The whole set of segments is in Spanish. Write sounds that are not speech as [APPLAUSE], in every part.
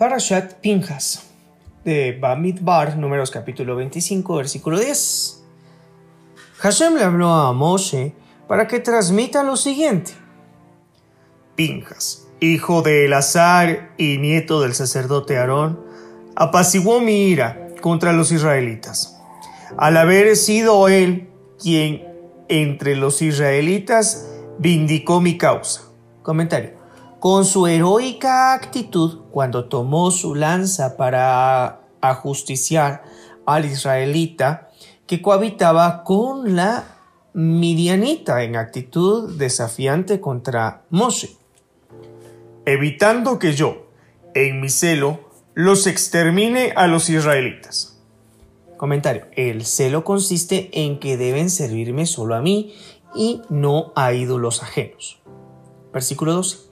Parashat Pinjas de Bamidbar, números capítulo 25, versículo 10. Hashem le habló a Moshe para que transmita lo siguiente. Pinjas, hijo de Elazar y nieto del sacerdote Aarón, apaciguó mi ira contra los israelitas, al haber sido él quien entre los israelitas vindicó mi causa. Comentario. Con su heroica actitud, cuando tomó su lanza para ajusticiar al israelita que cohabitaba con la midianita en actitud desafiante contra Moshe, evitando que yo, en mi celo, los extermine a los israelitas. Comentario. El celo consiste en que deben servirme solo a mí y no a ídolos ajenos. Versículo 12.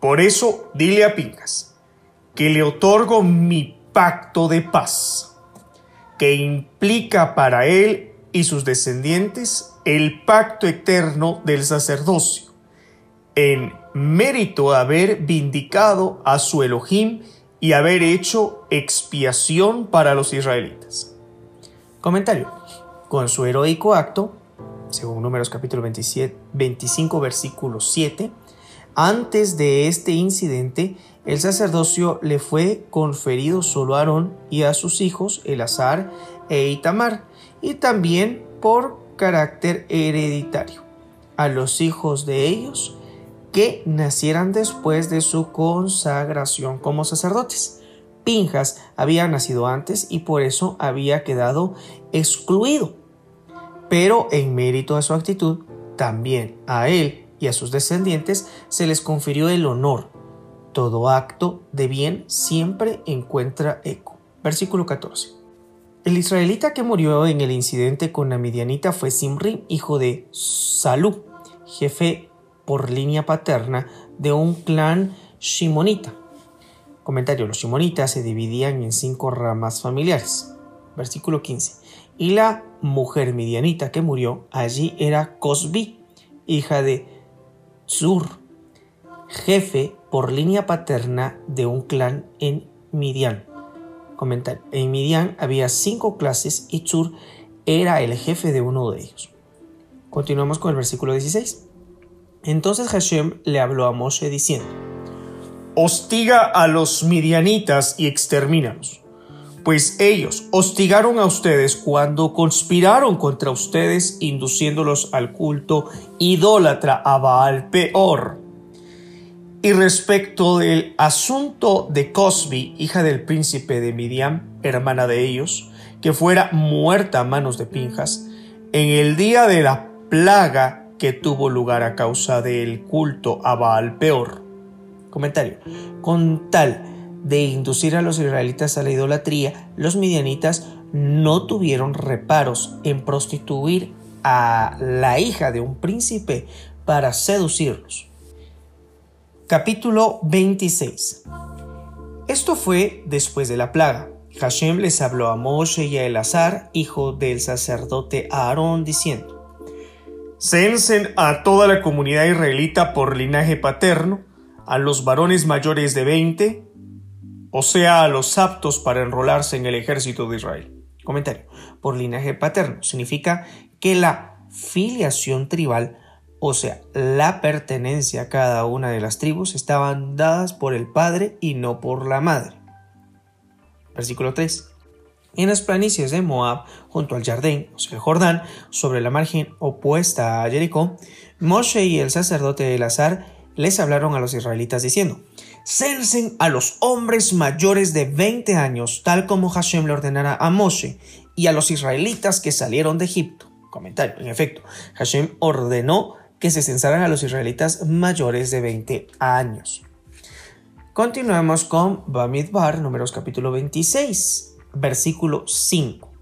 Por eso dile a Pingas que le otorgo mi pacto de paz, que implica para él y sus descendientes el pacto eterno del sacerdocio, en mérito de haber vindicado a su Elohim y haber hecho expiación para los israelitas. Comentario. Con su heroico acto, según Números capítulo 27, 25 versículo 7, antes de este incidente, el sacerdocio le fue conferido solo a Aarón y a sus hijos Elazar e Itamar, y también por carácter hereditario, a los hijos de ellos que nacieran después de su consagración como sacerdotes. Pinjas había nacido antes y por eso había quedado excluido. Pero en mérito a su actitud, también a él y a sus descendientes se les confirió el honor. Todo acto de bien siempre encuentra eco. Versículo 14. El israelita que murió en el incidente con la midianita fue Simri, hijo de Salú, jefe por línea paterna de un clan shimonita. Comentario, los shimonitas se dividían en cinco ramas familiares. Versículo 15. Y la mujer midianita que murió allí era Cosbi, hija de Zur, jefe por línea paterna de un clan en Midian. Comentario. En Midian había cinco clases y Zur era el jefe de uno de ellos. Continuamos con el versículo 16. Entonces Hashem le habló a Moshe diciendo, Hostiga a los midianitas y extermínalos pues ellos hostigaron a ustedes cuando conspiraron contra ustedes, induciéndolos al culto idólatra a Baal Peor. Y respecto del asunto de Cosby, hija del príncipe de Midian, hermana de ellos, que fuera muerta a manos de Pinjas, en el día de la plaga que tuvo lugar a causa del culto a Baal Peor. Comentario. Con tal de inducir a los israelitas a la idolatría, los midianitas no tuvieron reparos en prostituir a la hija de un príncipe para seducirlos. Capítulo 26 Esto fue después de la plaga. Hashem les habló a Moshe y a Elazar, hijo del sacerdote Aarón, diciendo: Censen a toda la comunidad israelita por linaje paterno, a los varones mayores de 20, o sea, a los aptos para enrolarse en el ejército de Israel. Comentario. Por linaje paterno significa que la filiación tribal, o sea, la pertenencia a cada una de las tribus, estaban dadas por el padre y no por la madre. Versículo 3. En las planicies de Moab, junto al Jardín, o sea, el Jordán, sobre la margen opuesta a Jericó, Moshe y el sacerdote Elazar les hablaron a los israelitas diciendo: censen a los hombres mayores de 20 años, tal como Hashem le ordenara a Moshe y a los israelitas que salieron de Egipto. Comentario. En efecto, Hashem ordenó que se censaran a los israelitas mayores de 20 años. Continuamos con Bamidbar, números capítulo 26, versículo 5.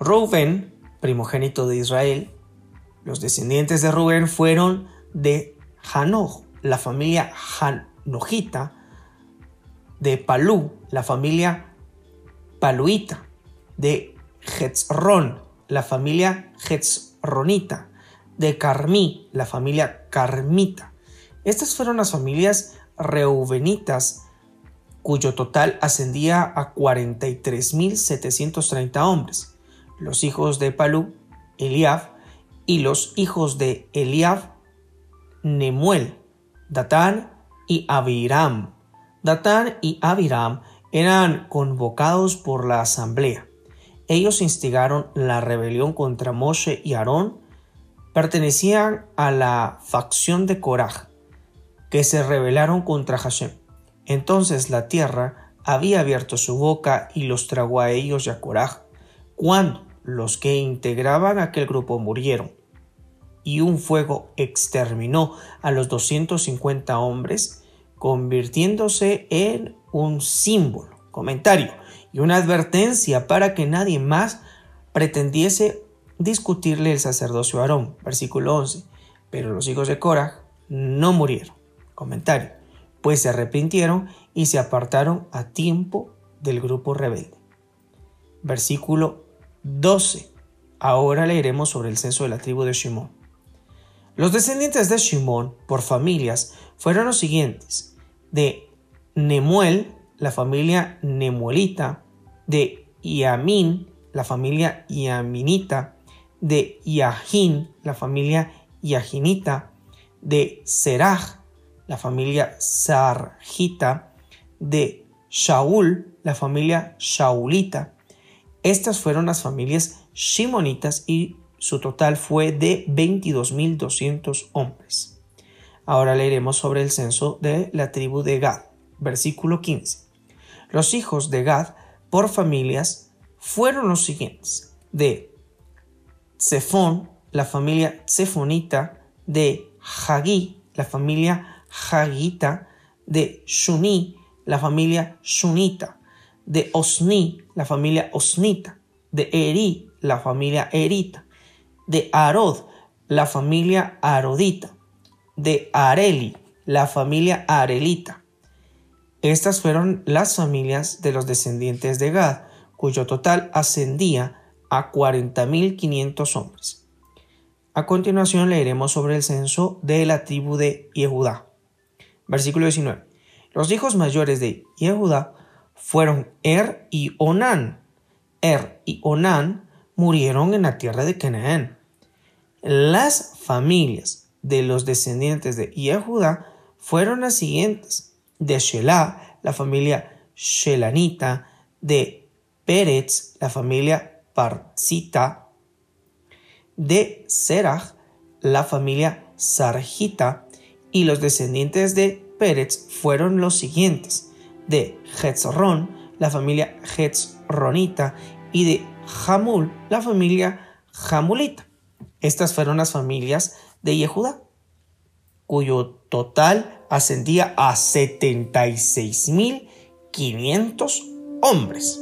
Rubén, primogénito de Israel, los descendientes de Rubén fueron de Hanoch, la familia Han Nojita, de Palú, la familia Paluita, de Hetzron, la familia Hetzronita, de Carmí, la familia Carmita. Estas fueron las familias reubenitas cuyo total ascendía a 43.730 hombres. Los hijos de Palú, Eliab, y los hijos de Eliab, Nemuel, Datán y Abiram. Datán y Abiram eran convocados por la asamblea. Ellos instigaron la rebelión contra Moshe y Aarón. Pertenecían a la facción de Korah, que se rebelaron contra Hashem. Entonces la tierra había abierto su boca y los tragó a ellos y a Korah, cuando los que integraban aquel grupo murieron. Y un fuego exterminó a los 250 hombres, convirtiéndose en un símbolo. Comentario y una advertencia para que nadie más pretendiese discutirle el sacerdocio a Aarón. Versículo 11. Pero los hijos de Coraj no murieron. Comentario. Pues se arrepintieron y se apartaron a tiempo del grupo rebelde. Versículo 12. Ahora leeremos sobre el censo de la tribu de Shimón. Los descendientes de Shimón, por familias, fueron los siguientes. De Nemuel, la familia Nemuelita, de Yamin, la familia Yaminita, de Yahin, la familia Yahinita, de Seraj, la familia Sarjita, de Shaul, la familia Shaulita. Estas fueron las familias shimonitas y su total fue de 22.200 hombres. Ahora leeremos sobre el censo de la tribu de Gad, versículo 15. Los hijos de Gad por familias fueron los siguientes. De Zephon, la familia Zefonita, de Hagí, la familia Hagita, de Shuni, la familia Shunita, de Osni, la familia Osnita, de Eri, la familia Erita, de Arod, la familia Arodita, de Areli, la familia Arelita, estas fueron las familias de los descendientes de Gad, cuyo total ascendía a 40.500 hombres. A continuación leeremos sobre el censo de la tribu de Yehudá. Versículo 19. Los hijos mayores de Yehudá fueron Er y Onán. Er y Onán murieron en la tierra de Canaán. Las familias de los descendientes de Yehudá fueron las siguientes. De Shelah, la familia Shelanita, de Pérez, la familia Parzita, de Serach, la familia Sarjita, y los descendientes de Pérez fueron los siguientes, de Hetzron, la familia Hetzronita, y de Hamul, la familia Hamulita. Estas fueron las familias de Yehuda, cuyo total ascendía a 76.500 hombres.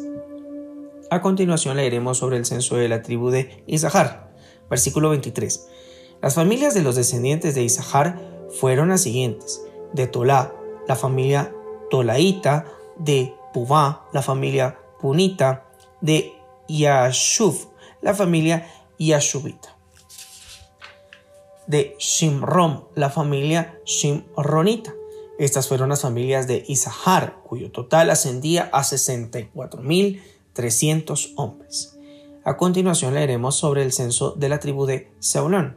A continuación leeremos sobre el censo de la tribu de Isahar, versículo 23. Las familias de los descendientes de Isahar fueron las siguientes: de Tolá, la familia Tolaíta, de Puvá, la familia Punita, de Yashuv, la familia Yashuvita de Shimrom, la familia Shimronita. Estas fueron las familias de Isahar, cuyo total ascendía a 64.300 hombres. A continuación leeremos sobre el censo de la tribu de Saulón.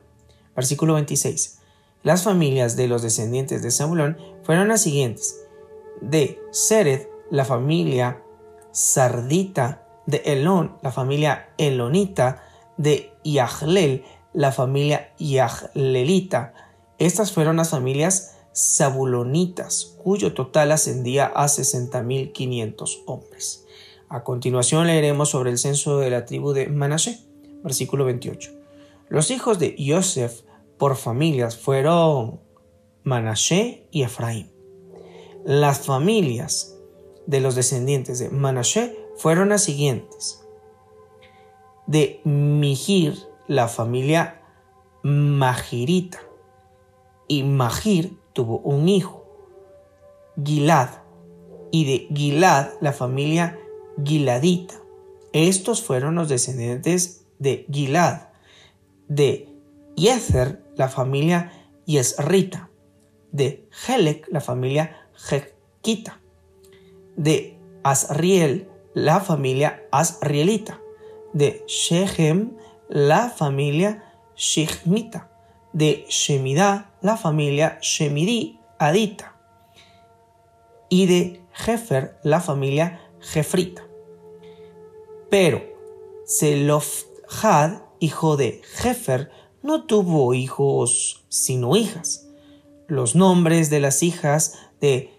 Versículo 26. Las familias de los descendientes de Saulón fueron las siguientes. De Sered, la familia Sardita, de Elón, la familia Elonita, de Yahlel, la familia Yahlelita. Estas fueron las familias zabulonitas, cuyo total ascendía a 60.500 hombres. A continuación leeremos sobre el censo de la tribu de Manasé, versículo 28. Los hijos de Yosef por familias fueron Manasé y Efraín. Las familias de los descendientes de Manasé fueron las siguientes. De Mihir, la familia Magirita. Y Magir tuvo un hijo, Gilad, y de Gilad la familia Giladita. Estos fueron los descendientes de Gilad, de Yezer la familia Yesrita, de Helek la familia Jekita, de Asriel, la familia Asrielita, de Shechem, la familia Shechmita, de Shemidá, la familia Shemidí Adita, y de Jefer, la familia Jefrita. Pero Zelofhad, hijo de Jefer, no tuvo hijos sino hijas. Los nombres de las hijas de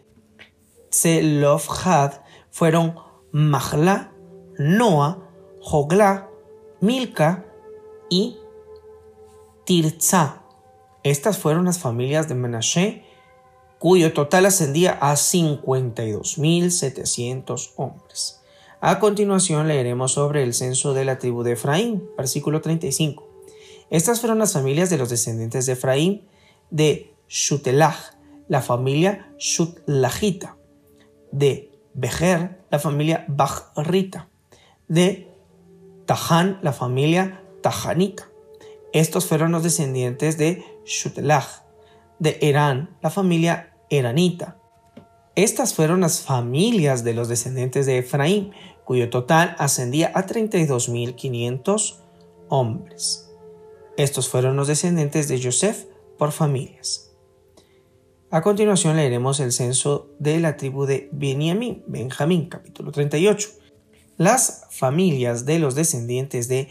Zelofhad fueron Mahla, Noa, Jogla, Milka y Tirza. Estas fueron las familias de Menashe, cuyo total ascendía a 52.700 hombres. A continuación leeremos sobre el censo de la tribu de Efraín, versículo 35. Estas fueron las familias de los descendientes de Efraín, de Shutelach, la familia Shutlachita, de Bejer, la familia Bachrita, de Tahan, la familia Tahanita. Estos fueron los descendientes de Shutelach, de Erán, la familia Eranita. Estas fueron las familias de los descendientes de Efraín, cuyo total ascendía a 32.500 hombres. Estos fueron los descendientes de Joseph por familias. A continuación leeremos el censo de la tribu de Benjamín, Benjamín, capítulo 38. Las familias de los descendientes de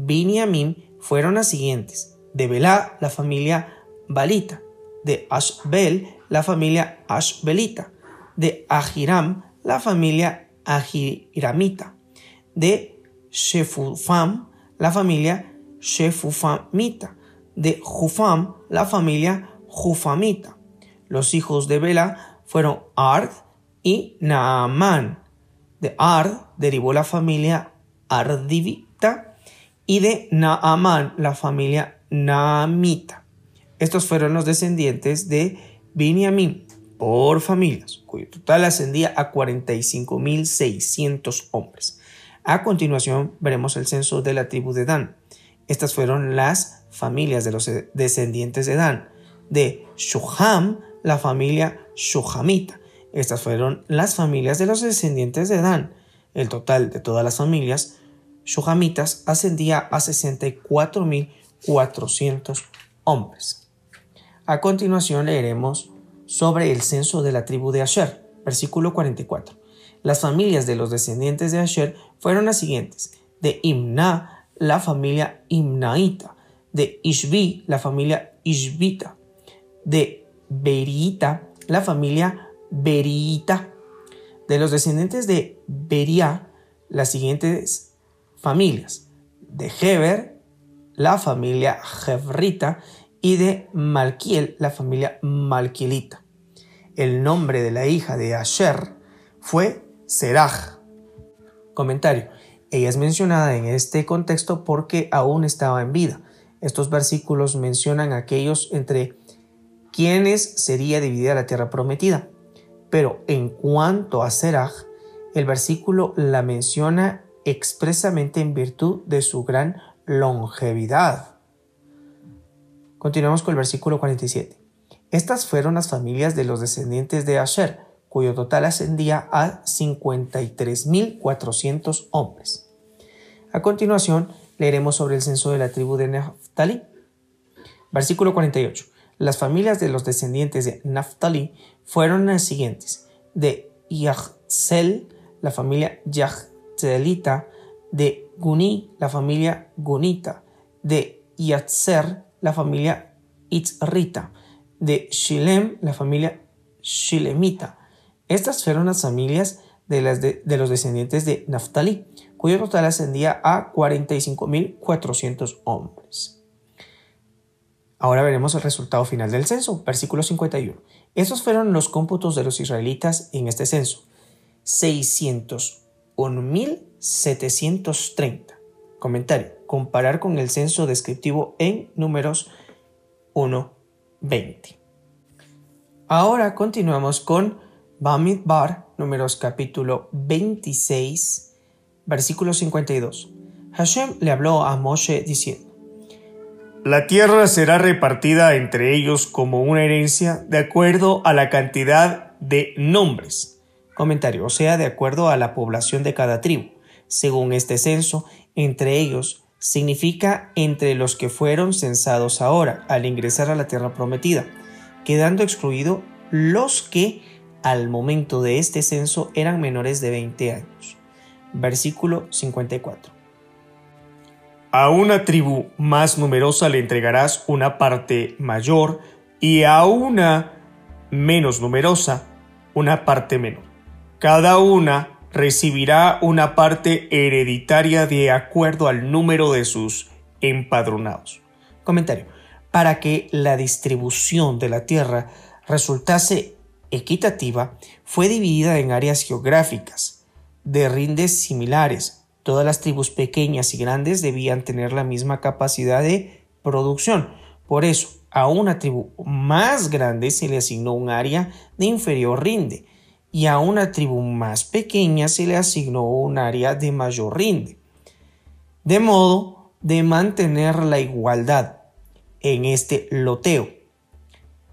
Benjamín fueron las siguientes. De Belá, la familia Balita. De Ashbel, la familia Ashbelita. De Ahiram, la familia Ahiramita. De Shefufam, la familia Shefufamita, de Jufam, la familia Jufamita. Los hijos de Bela fueron Ard y Naaman. De Ard derivó la familia Ardivita y de Naaman la familia Naamita. Estos fueron los descendientes de Binyamin por familias, cuyo total ascendía a 45.600 hombres. A continuación veremos el censo de la tribu de Dan. Estas fueron las familias de los descendientes de Dan. De Shuham, la familia Shuhamita. Estas fueron las familias de los descendientes de Dan. El total de todas las familias Shuhamitas ascendía a 64.400 hombres. A continuación leeremos sobre el censo de la tribu de Asher, versículo 44. Las familias de los descendientes de Asher fueron las siguientes: de Imna, la familia Imnaita, de Ishbi, la familia Ishbita, de Berita, la familia Berita. De los descendientes de Beria, las siguientes familias, de Heber, la familia Hebrita, y de Malkiel, la familia Malkielita. El nombre de la hija de Asher fue Seraj. Comentario. Ella es mencionada en este contexto porque aún estaba en vida. Estos versículos mencionan a aquellos entre quienes sería dividida la tierra prometida. Pero en cuanto a Seraj, el versículo la menciona expresamente en virtud de su gran longevidad. Continuamos con el versículo 47. Estas fueron las familias de los descendientes de Asher, cuyo total ascendía a 53.400 hombres. A continuación, leeremos sobre el censo de la tribu de Naftali. Versículo 48. Las familias de los descendientes de Naftali fueron las siguientes. De Yahzel, la familia De Guni, la familia Gunita, de Yatzer, la familia Itzrita, de Shilem, la familia Shilemita, estas fueron las familias de, las de, los descendientes de Naftali, cuyo total ascendía a 45.400 hombres. Ahora veremos el resultado final del censo, versículo 51. Estos fueron los cómputos de los israelitas en este censo. 601.730. Comentario. Comparar con el censo descriptivo en números 1.20. Ahora continuamos con Bamidbar, números capítulo 26, versículo 52. Hashem le habló a Moshe diciendo, La tierra será repartida entre ellos como una herencia de acuerdo a la cantidad de nombres, Comentario, o sea, de acuerdo a la población de cada tribu. Según este censo, entre ellos significa entre los que fueron censados ahora al ingresar a la tierra prometida, quedando excluido los que al momento de este censo eran menores de 20 años. Versículo 54. A una tribu más numerosa le entregarás una parte mayor y a una menos numerosa una parte menor. Cada una recibirá una parte hereditaria de acuerdo al número de sus empadronados. Comentario. Para que la distribución de la tierra resultase equitativa, fue dividida en áreas geográficas de rindes similares. Todas las tribus pequeñas y grandes debían tener la misma capacidad de producción. Por eso, a una tribu más grande se le asignó un área de inferior rinde y a una tribu más pequeña se le asignó un área de mayor rinde. De modo de mantener la igualdad en este loteo,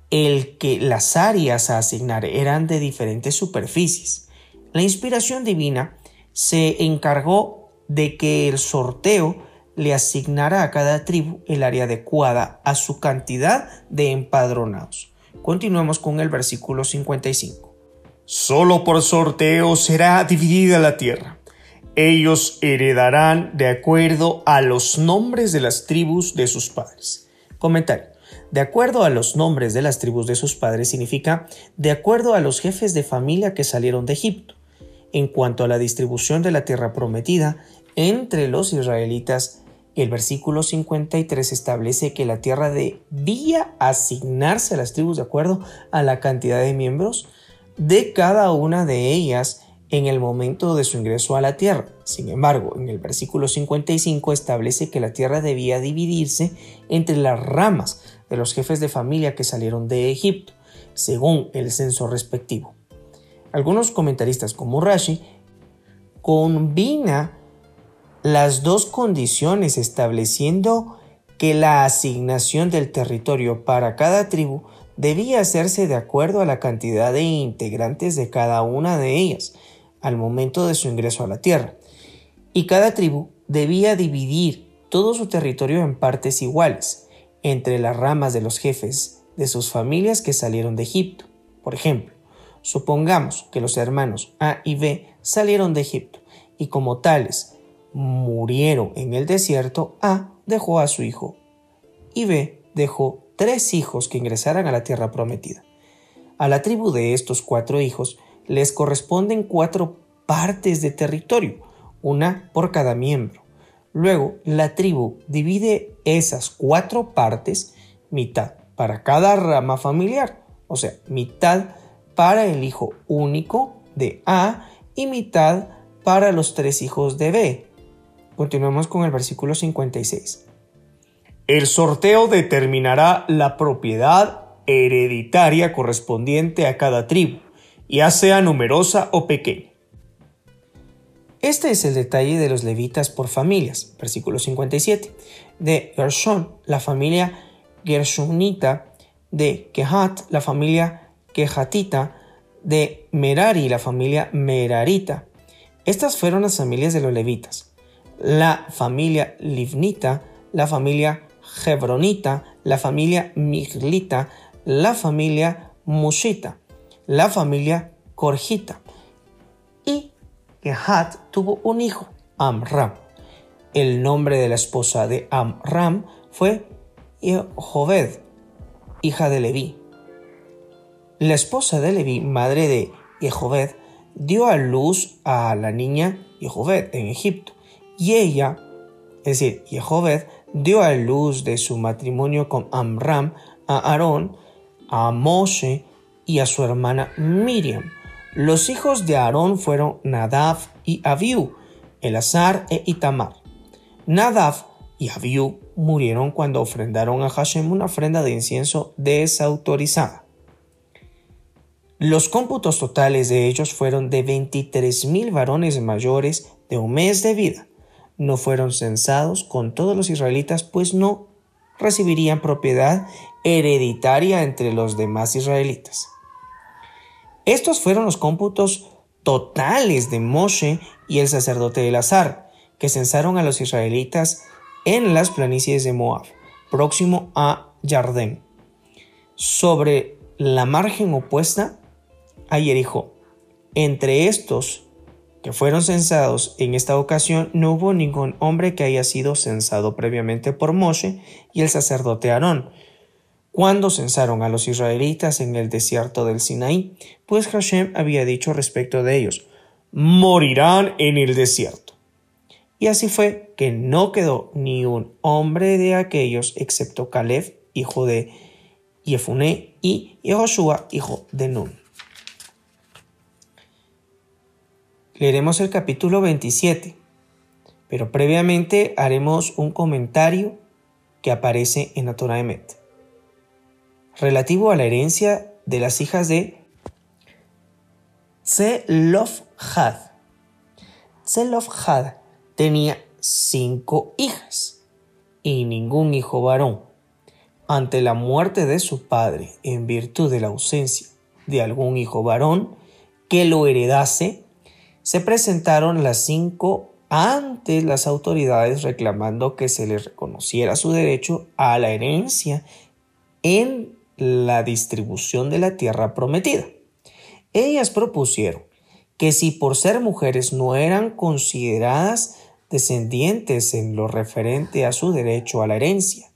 el que las áreas a asignar eran de diferentes superficies. La inspiración divina se encargó de que el sorteo le asignara a cada tribu el área adecuada a su cantidad de empadronados. Continuemos con el versículo 55. Solo por sorteo será dividida la tierra. Ellos heredarán de acuerdo a los nombres de las tribus de sus padres. Comentario. De acuerdo a los nombres de las tribus de sus padres significa de acuerdo a los jefes de familia que salieron de Egipto. En cuanto a la distribución de la tierra prometida entre los israelitas, el versículo 53 establece que la tierra debía asignarse a las tribus de acuerdo a la cantidad de miembros de cada una de ellas en el momento de su ingreso a la tierra. Sin embargo, en el versículo 55 establece que la tierra debía dividirse entre las ramas de los jefes de familia que salieron de Egipto, según el censo respectivo. Algunos comentaristas como Rashi combina las dos condiciones estableciendo que la asignación del territorio para cada tribu debía hacerse de acuerdo a la cantidad de integrantes de cada una de ellas al momento de su ingreso a la tierra, y cada tribu debía dividir todo su territorio en partes iguales entre las ramas de los jefes de sus familias que salieron de Egipto. Por ejemplo, supongamos que los hermanos A y B salieron de Egipto y como tales murieron en el desierto, A dejó a su hijo y B dejó tres hijos que ingresaran a la tierra prometida. A la tribu de estos cuatro hijos les corresponden cuatro partes de territorio, una por cada miembro. Luego, la tribu divide esas cuatro partes, mitad para cada rama familiar, o sea, mitad para el hijo único de A y mitad para los tres hijos de B. Continuemos con el versículo 56. El sorteo determinará la propiedad hereditaria correspondiente a cada tribu, ya sea numerosa o pequeña. Este es el detalle de los levitas por familias, versículo 57. De Gershon, la familia Gershonita, de Kehat, la familia Kehatita, de Merari, la familia Merarita. Estas fueron las familias de los levitas la familia Livnita, la familia Hebronita, la familia Miglita, la familia Mushita, la familia Corjita. Y Gehat tuvo un hijo, Amram. El nombre de la esposa de Amram fue Jehobed, hija de Leví. La esposa de Leví, madre de Jehobed, dio a luz a la niña Jehobed en Egipto. Y ella, es decir, Jehoved, dio a luz de su matrimonio con Amram a Aarón, a Moshe y a su hermana Miriam. Los hijos de Aarón fueron Nadav y Abiú, Elazar e Itamar. Nadav y Abiú murieron cuando ofrendaron a Hashem una ofrenda de incienso desautorizada. Los cómputos totales de ellos fueron de 23.000 varones mayores de un mes de vida no fueron censados con todos los israelitas, pues no recibirían propiedad hereditaria entre los demás israelitas. Estos fueron los cómputos totales de Moshe y el sacerdote Elazar, que censaron a los israelitas en las planicies de Moab, próximo a Jardén. Sobre la margen opuesta a Jericó. Entre estos que fueron censados en esta ocasión no hubo ningún hombre que haya sido censado previamente por Moshe y el sacerdote Aarón, cuando censaron a los israelitas en el desierto del Sinaí, pues Hashem había dicho respecto de ellos, morirán en el desierto. Y así fue que no quedó ni un hombre de aquellos excepto Caleb, hijo de Yefuné, y Yehoshua, hijo de Nun. Leeremos el capítulo 27, pero previamente haremos un comentario que aparece en la Torah relativo a la herencia de las hijas de Tzelofhad. Tzelofhad tenía cinco hijas y ningún hijo varón. Ante la muerte de su padre, en virtud de la ausencia de algún hijo varón que lo heredase, se presentaron las cinco ante las autoridades reclamando que se les reconociera su derecho a la herencia en la distribución de la tierra prometida. Ellas propusieron que si por ser mujeres no eran consideradas descendientes en lo referente a su derecho a la herencia,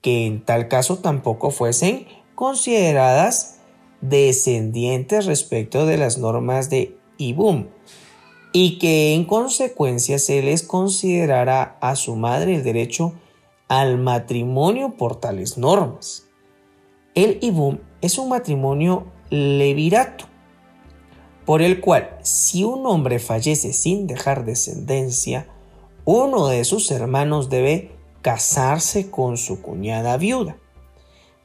que en tal caso tampoco fuesen consideradas descendientes respecto de las normas de Ibum, y que en consecuencia se les considerará a su madre el derecho al matrimonio por tales normas. El ibum es un matrimonio levirato, por el cual si un hombre fallece sin dejar descendencia, uno de sus hermanos debe casarse con su cuñada viuda.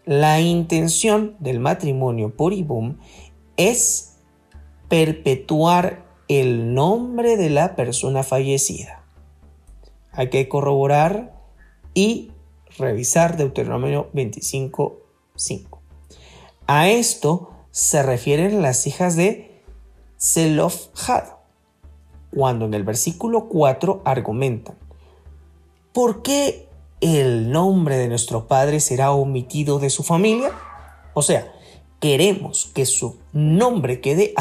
La intención del matrimonio por ibum es perpetuar el nombre de la persona fallecida. Hay que corroborar y revisar Deuteronomio 25.5. A esto se refieren las hijas de Zelofhad, cuando en el versículo 4 argumentan, ¿por qué el nombre de nuestro padre será omitido de su familia? O sea, queremos que su nombre quede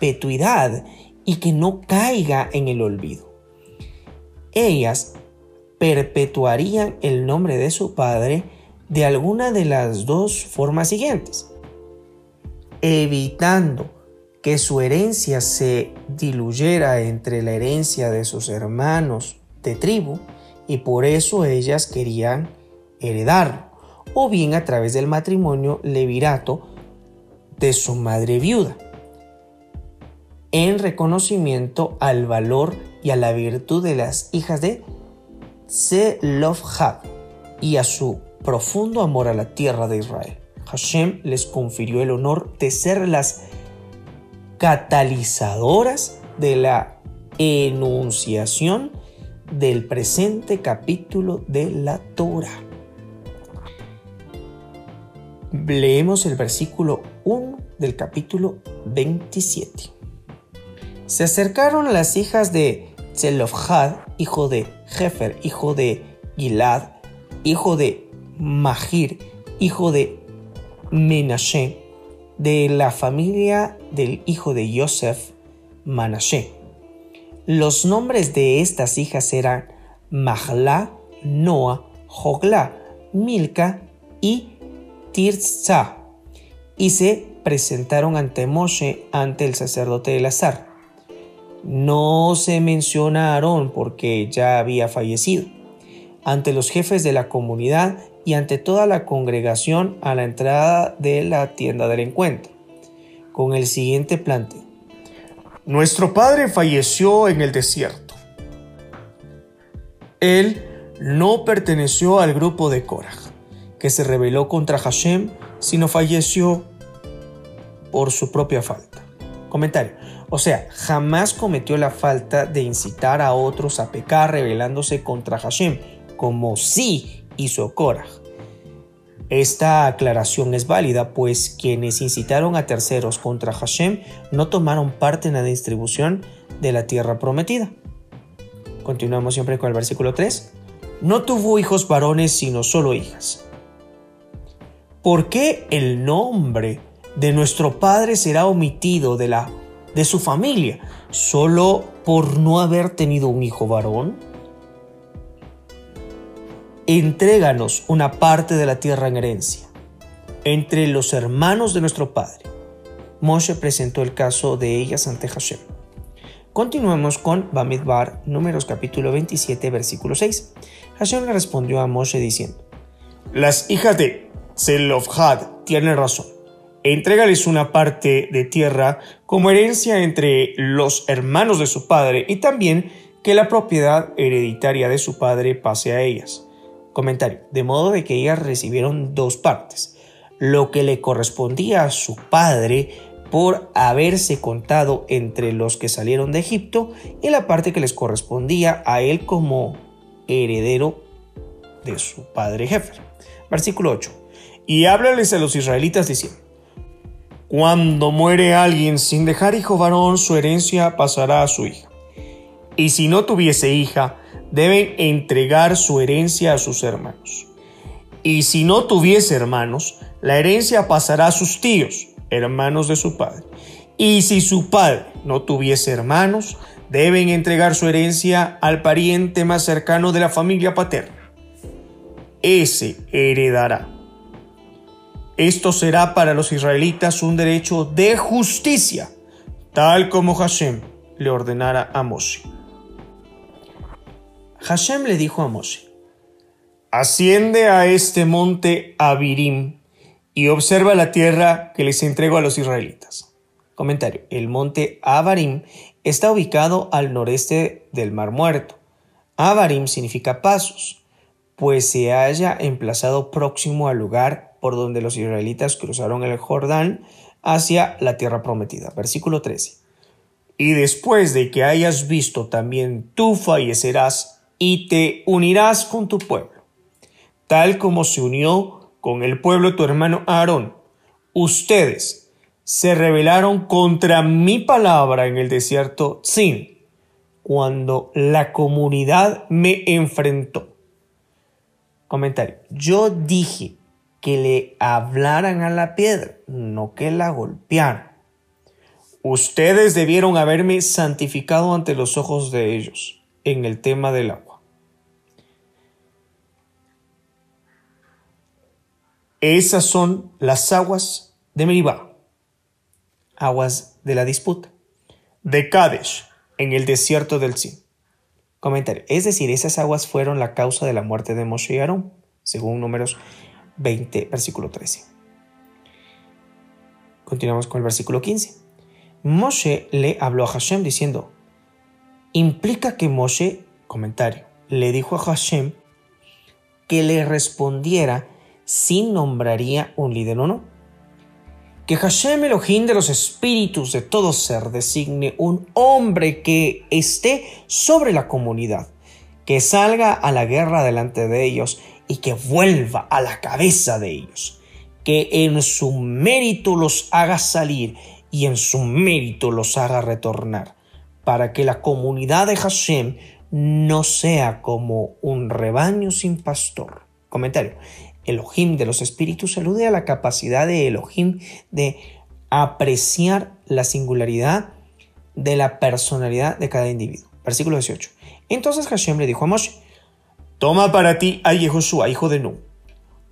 a y que no caiga en el olvido. Ellas perpetuarían el nombre de su padre de alguna de las dos formas siguientes, evitando que su herencia se diluyera entre la herencia de sus hermanos de tribu y por eso ellas querían heredar, o bien a través del matrimonio levirato de su madre viuda en reconocimiento al valor y a la virtud de las hijas de Zelofhad y a su profundo amor a la tierra de Israel. Hashem les confirió el honor de ser las catalizadoras de la enunciación del presente capítulo de la Torah. Leemos el versículo 1 del capítulo 27. Se acercaron las hijas de Zelofhad, hijo de Jefer, hijo de Gilad, hijo de Mahir, hijo de Menashe, de la familia del hijo de Yosef, Manashe. Los nombres de estas hijas eran Mahla, Noa, Jogla, Milka y Tirza, y se presentaron ante Moshe ante el sacerdote Elazar. No se menciona a Aarón porque ya había fallecido. Ante los jefes de la comunidad y ante toda la congregación a la entrada de la tienda del encuentro, con el siguiente planteo. Nuestro padre falleció en el desierto. Él no perteneció al grupo de Korah, que se rebeló contra Hashem, sino falleció por su propia falta. Comentario. O sea, jamás cometió la falta de incitar a otros a pecar rebelándose contra Hashem, como sí hizo Korah. Esta aclaración es válida, pues quienes incitaron a terceros contra Hashem no tomaron parte en la distribución de la tierra prometida. Continuamos siempre con el versículo 3. No tuvo hijos varones, sino solo hijas. ¿Por qué el nombre de nuestro padre será omitido de, la, de su familia solo por no haber tenido un hijo varón? Entréganos una parte de la tierra en herencia entre los hermanos de nuestro padre. Moshe presentó el caso de ellas ante Hashem. Continuemos con Bamidbar, números capítulo 27, versículo 6. Hashem le respondió a Moshe diciendo, Las hijas de Zelofhad tienen razón. Entrégales una parte de tierra como herencia entre los hermanos de su padre y también que la propiedad hereditaria de su padre pase a ellas. Comentario. De modo de que ellas recibieron dos partes. Lo que le correspondía a su padre por haberse contado entre los que salieron de Egipto y la parte que les correspondía a él como heredero de su padre Jefer. Versículo 8. Y háblales a los israelitas diciendo, cuando muere alguien sin dejar hijo varón, su herencia pasará a su hija. Y si no tuviese hija, deben entregar su herencia a sus hermanos. Y si no tuviese hermanos, la herencia pasará a sus tíos, hermanos de su padre. Y si su padre no tuviese hermanos, deben entregar su herencia al pariente más cercano de la familia paterna. Ese heredará. Esto será para los israelitas un derecho de justicia, tal como Hashem le ordenara a Moshe. Hashem le dijo a Moshe, Asciende a este monte Abirim y observa la tierra que les entrego a los israelitas. Comentario. El monte Abarim está ubicado al noreste del Mar Muerto. Abarim significa pasos, pues se halla emplazado próximo al lugar por donde los israelitas cruzaron el Jordán hacia la tierra prometida. Versículo 13. Y después de que hayas visto también tú fallecerás y te unirás con tu pueblo, tal como se unió con el pueblo tu hermano Aarón. Ustedes se rebelaron contra mi palabra en el desierto sin cuando la comunidad me enfrentó. Comentario. Yo dije que le hablaran a la piedra, no que la golpearan. Ustedes debieron haberme santificado ante los ojos de ellos en el tema del agua. Esas son las aguas de Meribá, aguas de la disputa, de Kadesh, en el desierto del Sin. Comentario. Es decir, esas aguas fueron la causa de la muerte de Moshe y Aarón, según números 20, versículo 13. Continuamos con el versículo 15. Moshe le habló a Hashem diciendo, implica que Moshe, comentario, le dijo a Hashem que le respondiera si nombraría un líder o no. Que Hashem Elohim de los espíritus de todo ser designe un hombre que esté sobre la comunidad, que salga a la guerra delante de ellos y que vuelva a la cabeza de ellos, que en su mérito los haga salir y en su mérito los haga retornar, para que la comunidad de Hashem no sea como un rebaño sin pastor. Comentario. Elohim de los espíritus alude a la capacidad de Elohim de apreciar la singularidad de la personalidad de cada individuo. Versículo 18. Entonces Hashem le dijo a Moshe, Toma para ti a Yehoshua, hijo de Nun,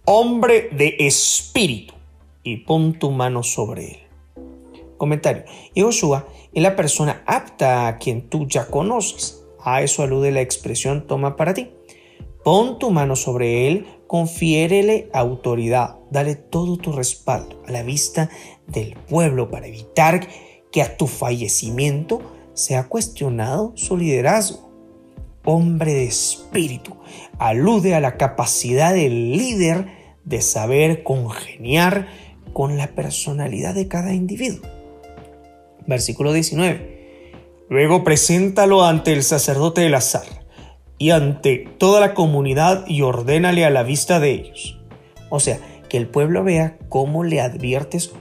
hombre de espíritu, y pon tu mano sobre él. Comentario. Yehoshua es la persona apta a quien tú ya conoces. A eso alude la expresión toma para ti. Pon tu mano sobre él, confiérele autoridad, dale todo tu respaldo a la vista del pueblo para evitar que a tu fallecimiento sea cuestionado su liderazgo hombre de espíritu. Alude a la capacidad del líder de saber congeniar con la personalidad de cada individuo. Versículo 19. Luego preséntalo ante el sacerdote azar y ante toda la comunidad y ordénale a la vista de ellos. O sea, que el pueblo vea cómo le adviertes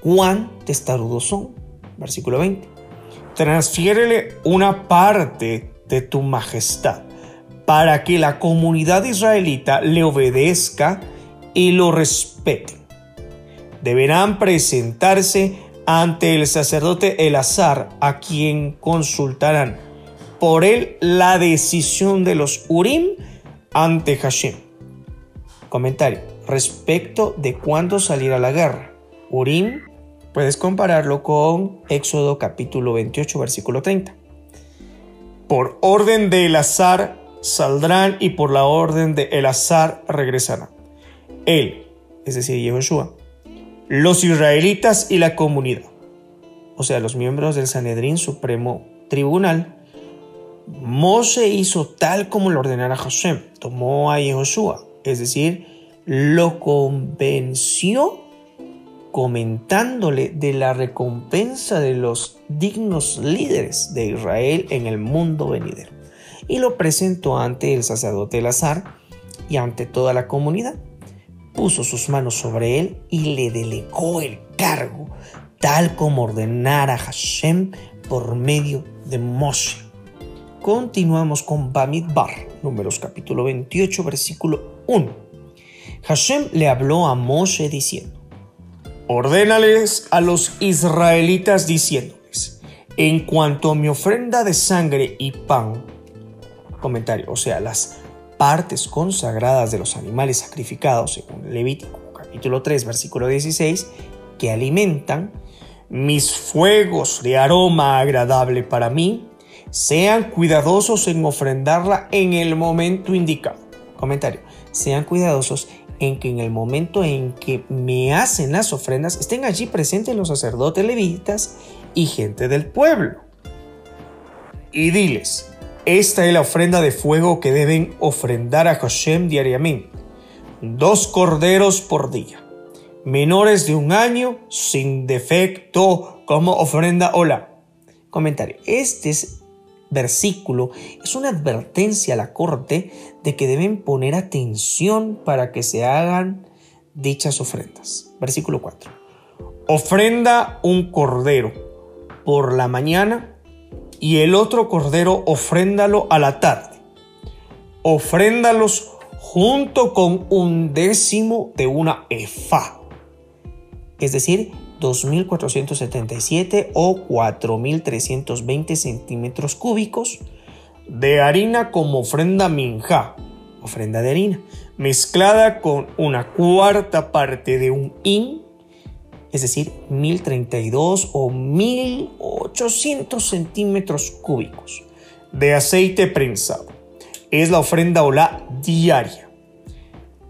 cuán testarudos son. Versículo 20. Transfiérele una parte de tu majestad para que la comunidad israelita le obedezca y lo respete. Deberán presentarse ante el sacerdote Elazar, a quien consultarán por él la decisión de los Urim ante Hashem. Comentario. Respecto de cuándo salir a la guerra. Urim, puedes compararlo con Éxodo capítulo 28, versículo 30. Por orden de Elazar saldrán y por la orden de Elazar regresarán. Él, es decir, Yehoshua, los israelitas y la comunidad, o sea, los miembros del Sanedrín Supremo Tribunal, Moshe hizo tal como lo ordenara Hashem, tomó a Yehoshua, es decir, lo convenció comentándole de la recompensa de los dignos líderes de Israel en el mundo venidero. Y lo presentó ante el sacerdote Elazar y ante toda la comunidad puso sus manos sobre él y le delegó el cargo, tal como ordenara Hashem por medio de Moshe. Continuamos con Bamidbar, números capítulo 28, versículo 1. Hashem le habló a Moshe diciendo, Ordénales a los israelitas diciéndoles, en cuanto a mi ofrenda de sangre y pan, comentario, o sea, las partes consagradas de los animales sacrificados, según Levítico capítulo 3, versículo 16, que alimentan mis fuegos de aroma agradable para mí, sean cuidadosos en ofrendarla en el momento indicado. Comentario, sean cuidadosos en que en el momento en que me hacen las ofrendas estén allí presentes los sacerdotes levitas y gente del pueblo. Y diles, esta es la ofrenda de fuego que deben ofrendar a Hashem diariamente. Dos corderos por día, menores de un año, sin defecto, como ofrenda hola. Comentario. Este versículo es una advertencia a la corte de que deben poner atención para que se hagan dichas ofrendas. Versículo 4. Ofrenda un cordero por la mañana y el otro cordero ofréndalo a la tarde. Ofréndalos junto con un décimo de una efa, es decir, 2.477 o 4.320 centímetros cúbicos de harina como ofrenda minja, ofrenda de harina, mezclada con una cuarta parte de un in es decir, 1032 o 1800 centímetros cúbicos de aceite prensado. Es la ofrenda olá diaria,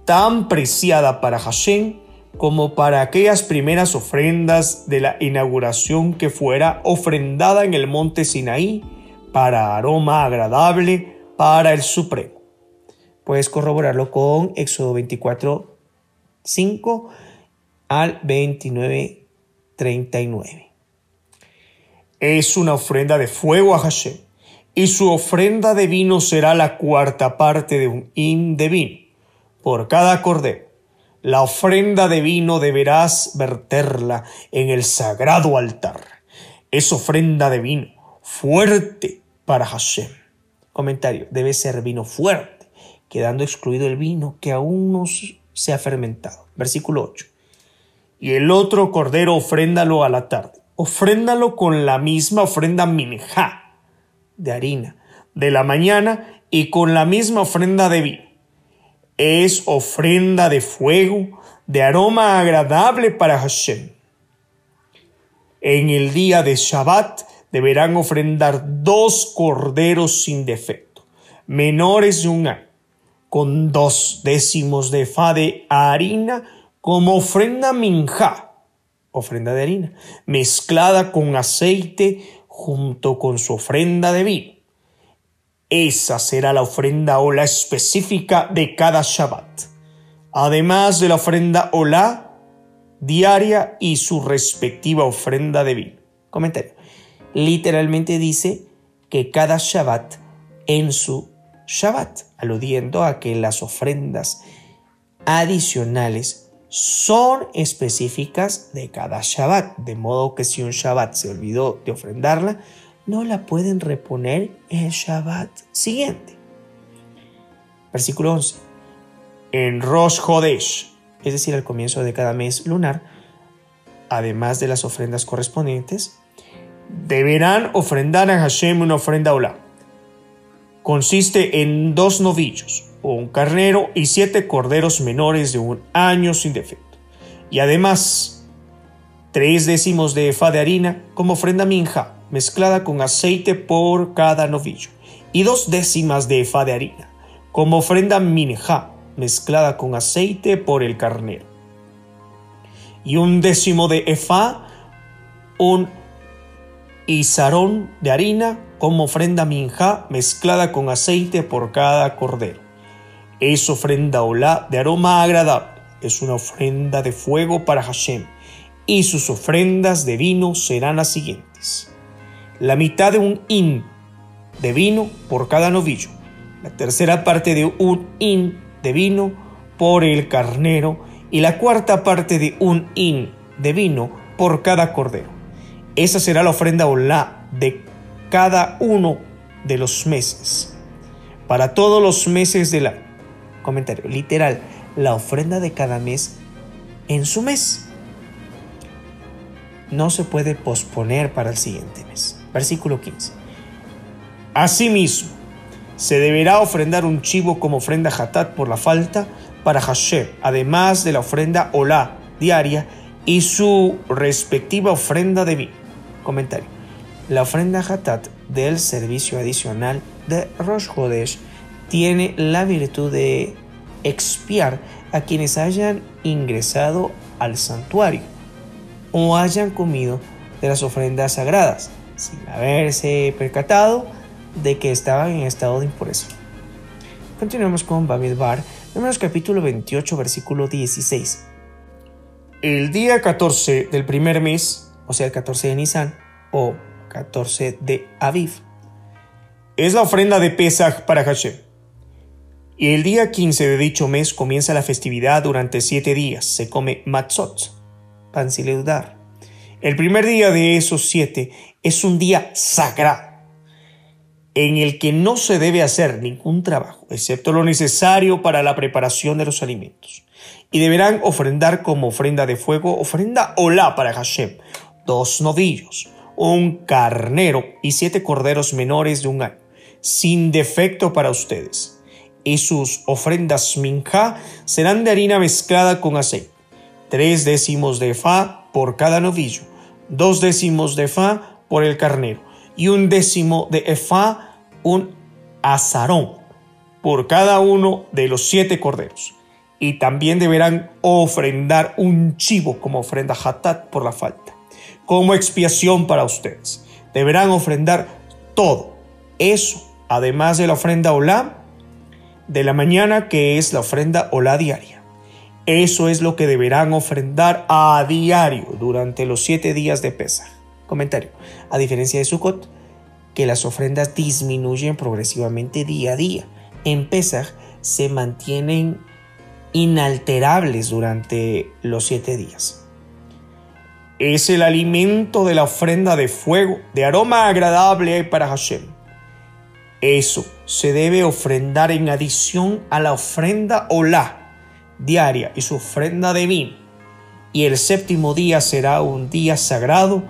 tan preciada para Hashem como para aquellas primeras ofrendas de la inauguración que fuera ofrendada en el monte Sinaí para aroma agradable para el Supremo. Puedes corroborarlo con Éxodo 24, 5 al 29.39. Es una ofrenda de fuego a Hashem, y su ofrenda de vino será la cuarta parte de un hin de vino por cada cordero. La ofrenda de vino deberás verterla en el sagrado altar. Es ofrenda de vino fuerte para Hashem. Comentario, debe ser vino fuerte, quedando excluido el vino que aún no se ha fermentado. Versículo 8 y el otro cordero ofréndalo a la tarde. Ofréndalo con la misma ofrenda minja de harina de la mañana y con la misma ofrenda de vino. Es ofrenda de fuego, de aroma agradable para Hashem. En el día de Shabbat deberán ofrendar dos corderos sin defecto, menores de un año, con dos décimos de fa de harina como ofrenda minja, ofrenda de harina, mezclada con aceite junto con su ofrenda de vino. Esa será la ofrenda ola específica de cada Shabbat, además de la ofrenda ola diaria y su respectiva ofrenda de vino. Comentario. Literalmente dice que cada Shabbat en su Shabbat, aludiendo a que las ofrendas adicionales son específicas de cada Shabbat, de modo que si un Shabbat se olvidó de ofrendarla, no la pueden reponer el Shabbat siguiente. Versículo 11. En Rosh Hodesh, es decir, al comienzo de cada mes lunar, además de las ofrendas correspondientes, deberán ofrendar a Hashem una ofrenda olá. Consiste en dos novillos, un carnero y siete corderos menores de un año sin defecto. Y además, tres décimos de efa de harina como ofrenda minja, mezclada con aceite por cada novillo. Y dos décimas de efa de harina, como ofrenda minja, mezclada con aceite por el carnero. Y un décimo de efa, un izarón de harina, como ofrenda minja, mezclada con aceite por cada cordero es ofrenda olá de aroma agradable, es una ofrenda de fuego para Hashem, y sus ofrendas de vino serán las siguientes. La mitad de un hin de vino por cada novillo, la tercera parte de un hin de vino por el carnero. Y la cuarta parte de un hin de vino por cada cordero. Esa será la ofrenda olá de cada uno de los meses, para todos los meses del año comentario, literal, la ofrenda de cada mes en su mes. No se puede posponer para el siguiente mes. Versículo 15. Asimismo, se deberá ofrendar un chivo como ofrenda hatat por la falta para Hashem, además de la ofrenda olá diaria y su respectiva ofrenda de vino. Comentario. La ofrenda hatat del servicio adicional de Rosh Hodesh tiene la virtud de expiar a quienes hayan ingresado al santuario o hayan comido de las ofrendas sagradas sin haberse percatado de que estaban en estado de impureza. Continuamos con Bamidbar, números capítulo 28, versículo 16. El día 14 del primer mes, o sea, el 14 de Nisan o 14 de Aviv, es la ofrenda de Pesach para Hashem. Y el día 15 de dicho mes comienza la festividad durante siete días. Se come matzot, pan sin leudar. El primer día de esos siete es un día sagrado, en el que no se debe hacer ningún trabajo, excepto lo necesario para la preparación de los alimentos. Y deberán ofrendar como ofrenda de fuego, ofrenda olá para Hashem, dos novillos, un carnero y siete corderos menores de un año, sin defecto para ustedes y sus ofrendas minja serán de harina mezclada con aceite. Tres décimos de fa por cada novillo, dos décimos de fa por el carnero y un décimo de efa, un azarón, por cada uno de los siete corderos. Y también deberán ofrendar un chivo como ofrenda hatat por la falta, como expiación para ustedes. Deberán ofrendar todo eso, además de la ofrenda olam, de la mañana, que es la ofrenda o la diaria. Eso es lo que deberán ofrendar a diario durante los siete días de Pesach. Comentario. A diferencia de Sukkot, que las ofrendas disminuyen progresivamente día a día. En Pesach se mantienen inalterables durante los siete días. Es el alimento de la ofrenda de fuego, de aroma agradable para Hashem eso se debe ofrendar en adición a la ofrenda olá diaria y su ofrenda de vino. Y el séptimo día será un día sagrado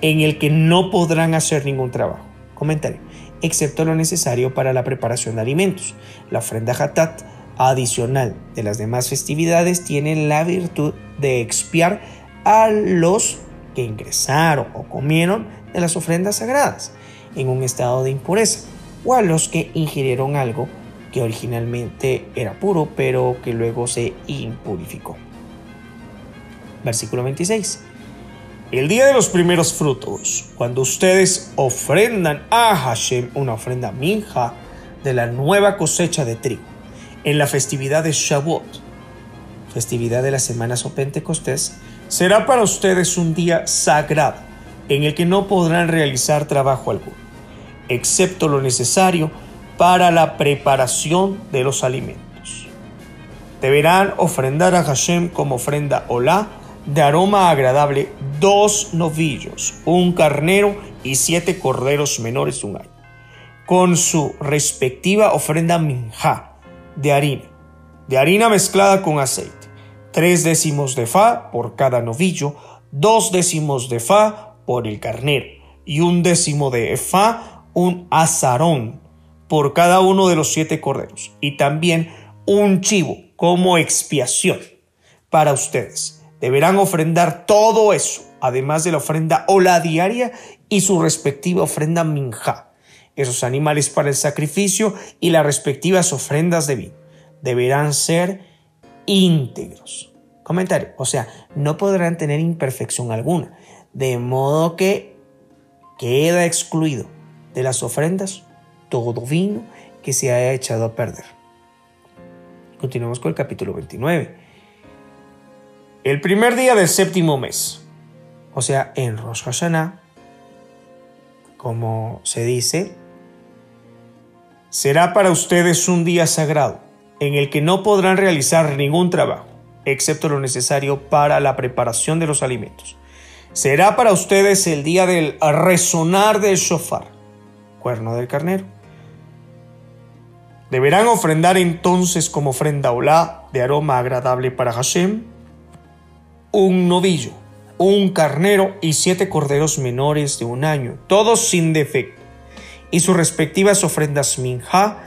en el que no podrán hacer ningún trabajo. Comentario. Excepto lo necesario para la preparación de alimentos. La ofrenda hatat adicional de las demás festividades tiene la virtud de expiar a los que ingresaron o comieron de las ofrendas sagradas en un estado de impureza o a los que ingirieron algo que originalmente era puro pero que luego se impurificó. Versículo 26. El día de los primeros frutos, cuando ustedes ofrendan a Hashem una ofrenda minja de la nueva cosecha de trigo, en la festividad de Shavuot, festividad de las semanas o Pentecostés, será para ustedes un día sagrado en el que no podrán realizar trabajo alguno excepto lo necesario para la preparación de los alimentos. Deberán ofrendar a Hashem como ofrenda olá de aroma agradable dos novillos, un carnero y siete corderos menores de un año, con su respectiva ofrenda minja de harina, de harina mezclada con aceite, tres décimos de fa por cada novillo, dos décimos de fa por el carnero y un décimo de fa, un azarón por cada uno de los siete corderos, y también un chivo como expiación para ustedes deberán ofrendar todo eso, además de la ofrenda ola diaria y su respectiva ofrenda minja, esos animales para el sacrificio y las respectivas ofrendas de vino. Deberán ser íntegros. Comentario, o sea, no podrán tener imperfección alguna, de modo que queda excluido de las ofrendas todo vino que se haya echado a perder. Continuamos con el capítulo 29. El primer día del séptimo mes, o sea, en Rosh Hashanah, como se dice, será para ustedes un día sagrado en el que no podrán realizar ningún trabajo, excepto lo necesario para la preparación de los alimentos. Será para ustedes el día del resonar del shofar, cuerno del carnero. Deberán ofrendar entonces como ofrenda olá de aroma agradable para Hashem un novillo, un carnero y siete corderos menores de un año, todos sin defecto. Y sus respectivas ofrendas minja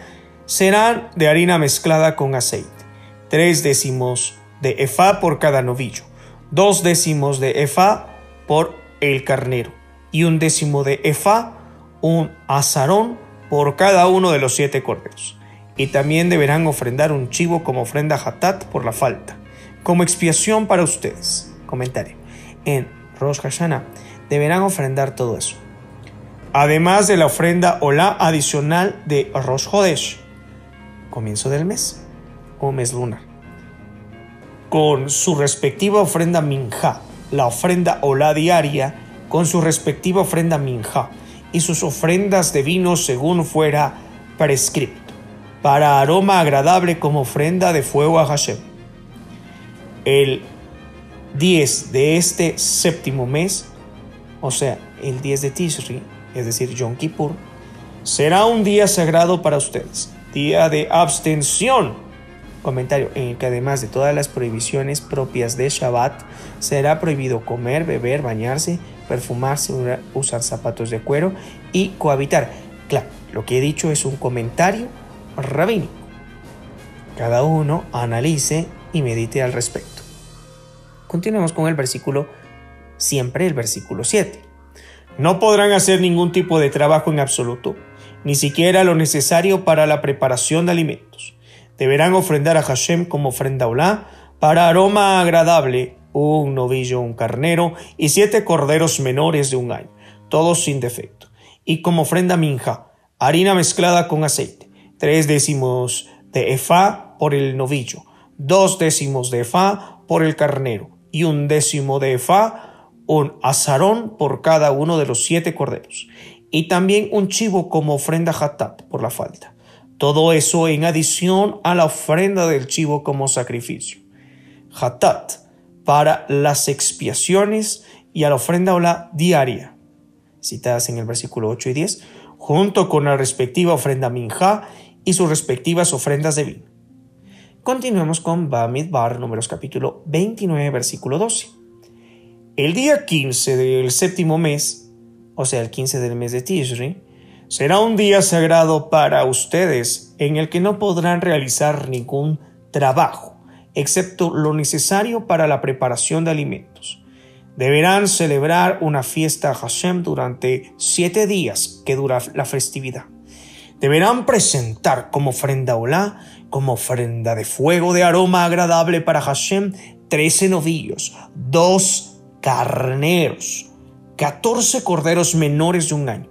serán de harina mezclada con aceite, tres décimos de efá por cada novillo, dos décimos de efá por el carnero y un décimo de efá, un azarón por cada uno de los siete corderos. Y también deberán ofrendar un chivo como ofrenda hatat por la falta como expiación para ustedes. Comentario. En Rosh Hashanah deberán ofrendar todo eso. Además de la ofrenda Olá adicional de Rosh Hodesh, comienzo del mes o mes lunar, con su respectiva ofrenda Minja, la ofrenda Olá diaria, con su respectiva ofrenda Minja y sus ofrendas de vino según fuera prescripto, para aroma agradable como ofrenda de fuego a Hashem el 10 de este séptimo mes, o sea, el 10 de Tishri, es decir, Yom Kippur, será un día sagrado para ustedes, día de abstención. Comentario en el que además de todas las prohibiciones propias de Shabbat, será prohibido comer, beber, bañarse, perfumarse, usar zapatos de cuero y cohabitar. Claro, lo que he dicho es un comentario rabínico. Cada uno analice y medite al respecto. Continuemos con el versículo, siempre el versículo 7. No podrán hacer ningún tipo de trabajo en absoluto, ni siquiera lo necesario para la preparación de alimentos. Deberán ofrendar a Hashem como ofrenda olá para aroma agradable un novillo, un carnero y siete corderos menores de un año, todos sin defecto. Y como ofrenda minja, harina mezclada con aceite, tres décimos de efá por el novillo, dos décimos de efá por el carnero, y un décimo de Efá, un azarón por cada uno de los siete corderos, y también un chivo como ofrenda hatat por la falta. Todo eso en adición a la ofrenda del chivo como sacrificio. Hatat para las expiaciones y a la ofrenda o la diaria, citadas en el versículo 8 y 10, junto con la respectiva ofrenda minja y sus respectivas ofrendas de vino. Continuemos con Bamidbar, números capítulo 29, versículo 12. El día 15 del séptimo mes, o sea, el 15 del mes de Tishri, será un día sagrado para ustedes en el que no podrán realizar ningún trabajo, excepto lo necesario para la preparación de alimentos. Deberán celebrar una fiesta a Hashem durante siete días que dura la festividad. Deberán presentar como ofrenda olá como ofrenda de fuego de aroma agradable para Hashem, trece novillos, dos carneros, catorce corderos menores de un año,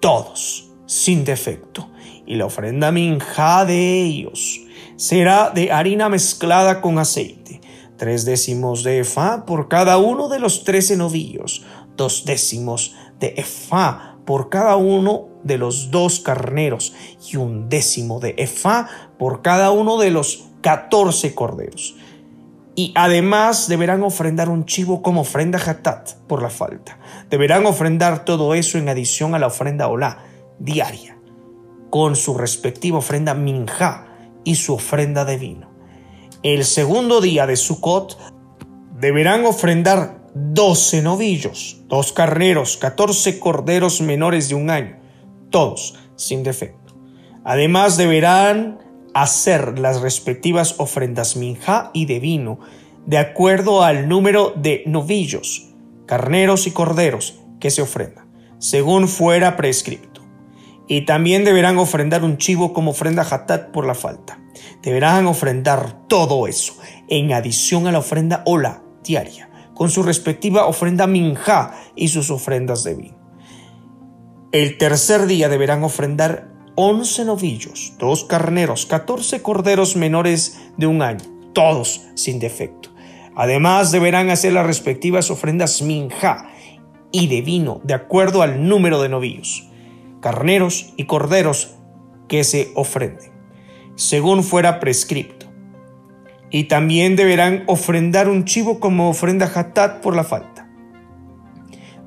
todos sin defecto. Y la ofrenda minja de ellos será de harina mezclada con aceite, tres décimos de efá por cada uno de los trece novillos, dos décimos de efá por cada uno de los dos carneros y un décimo de efá por cada uno de los 14 corderos. Y además deberán ofrendar un chivo como ofrenda hatat por la falta. Deberán ofrendar todo eso en adición a la ofrenda olá diaria, con su respectiva ofrenda minja y su ofrenda de vino. El segundo día de Sukkot deberán ofrendar 12 novillos, dos carneros, 14 corderos menores de un año, todos sin defecto. Además deberán hacer las respectivas ofrendas minja y de vino, de acuerdo al número de novillos, carneros y corderos que se ofrendan, según fuera prescrito. Y también deberán ofrendar un chivo como ofrenda hatat por la falta. Deberán ofrendar todo eso, en adición a la ofrenda ola diaria, con su respectiva ofrenda minja y sus ofrendas de vino. El tercer día deberán ofrendar once novillos, dos carneros, catorce corderos menores de un año, todos sin defecto. Además deberán hacer las respectivas ofrendas minja y de vino de acuerdo al número de novillos, carneros y corderos que se ofrenden, según fuera prescripto. Y también deberán ofrendar un chivo como ofrenda hatat por la falta.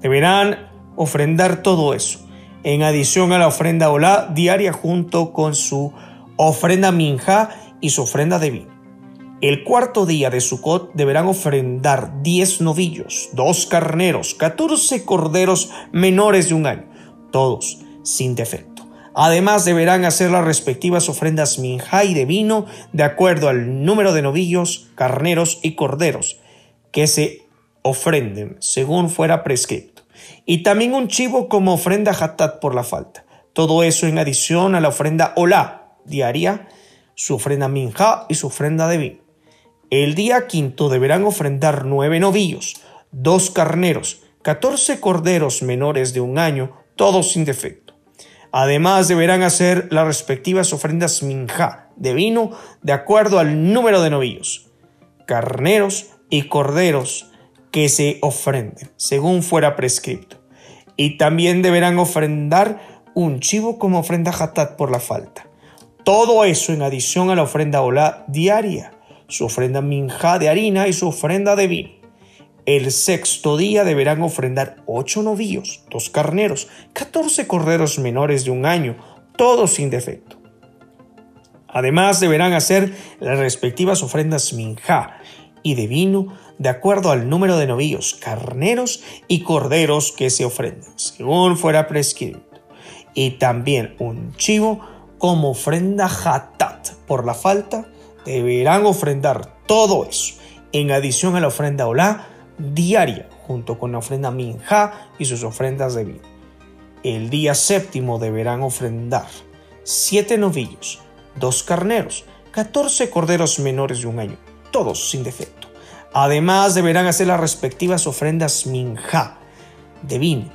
Deberán ofrendar todo eso en adición a la ofrenda olá diaria junto con su ofrenda minja y su ofrenda de vino. El cuarto día de Sukkot deberán ofrendar 10 novillos, dos carneros, 14 corderos menores de un año, todos sin defecto. Además deberán hacer las respectivas ofrendas minja y de vino de acuerdo al número de novillos, carneros y corderos que se ofrenden según fuera prescrito y también un chivo como ofrenda hatat por la falta. Todo eso en adición a la ofrenda olá diaria, su ofrenda minja y su ofrenda de vino. El día quinto deberán ofrendar nueve novillos, dos carneros, catorce corderos menores de un año, todos sin defecto. Además deberán hacer las respectivas ofrendas minja de vino de acuerdo al número de novillos, carneros y corderos que se ofrenden, según fuera prescrito. Y también deberán ofrendar un chivo como ofrenda hatat por la falta. Todo eso en adición a la ofrenda olá diaria, su ofrenda minja de harina y su ofrenda de vino. El sexto día deberán ofrendar ocho novillos, dos carneros, catorce corderos menores de un año, todos sin defecto. Además deberán hacer las respectivas ofrendas minja y de vino de acuerdo al número de novillos, carneros y corderos que se ofrenden, según fuera prescrito. Y también un chivo como ofrenda hatat por la falta, deberán ofrendar todo eso, en adición a la ofrenda olá diaria, junto con la ofrenda minja y sus ofrendas de vino. El día séptimo deberán ofrendar siete novillos, dos carneros, catorce corderos menores de un año, todos sin defecto Además deberán hacer las respectivas ofrendas minja de vino,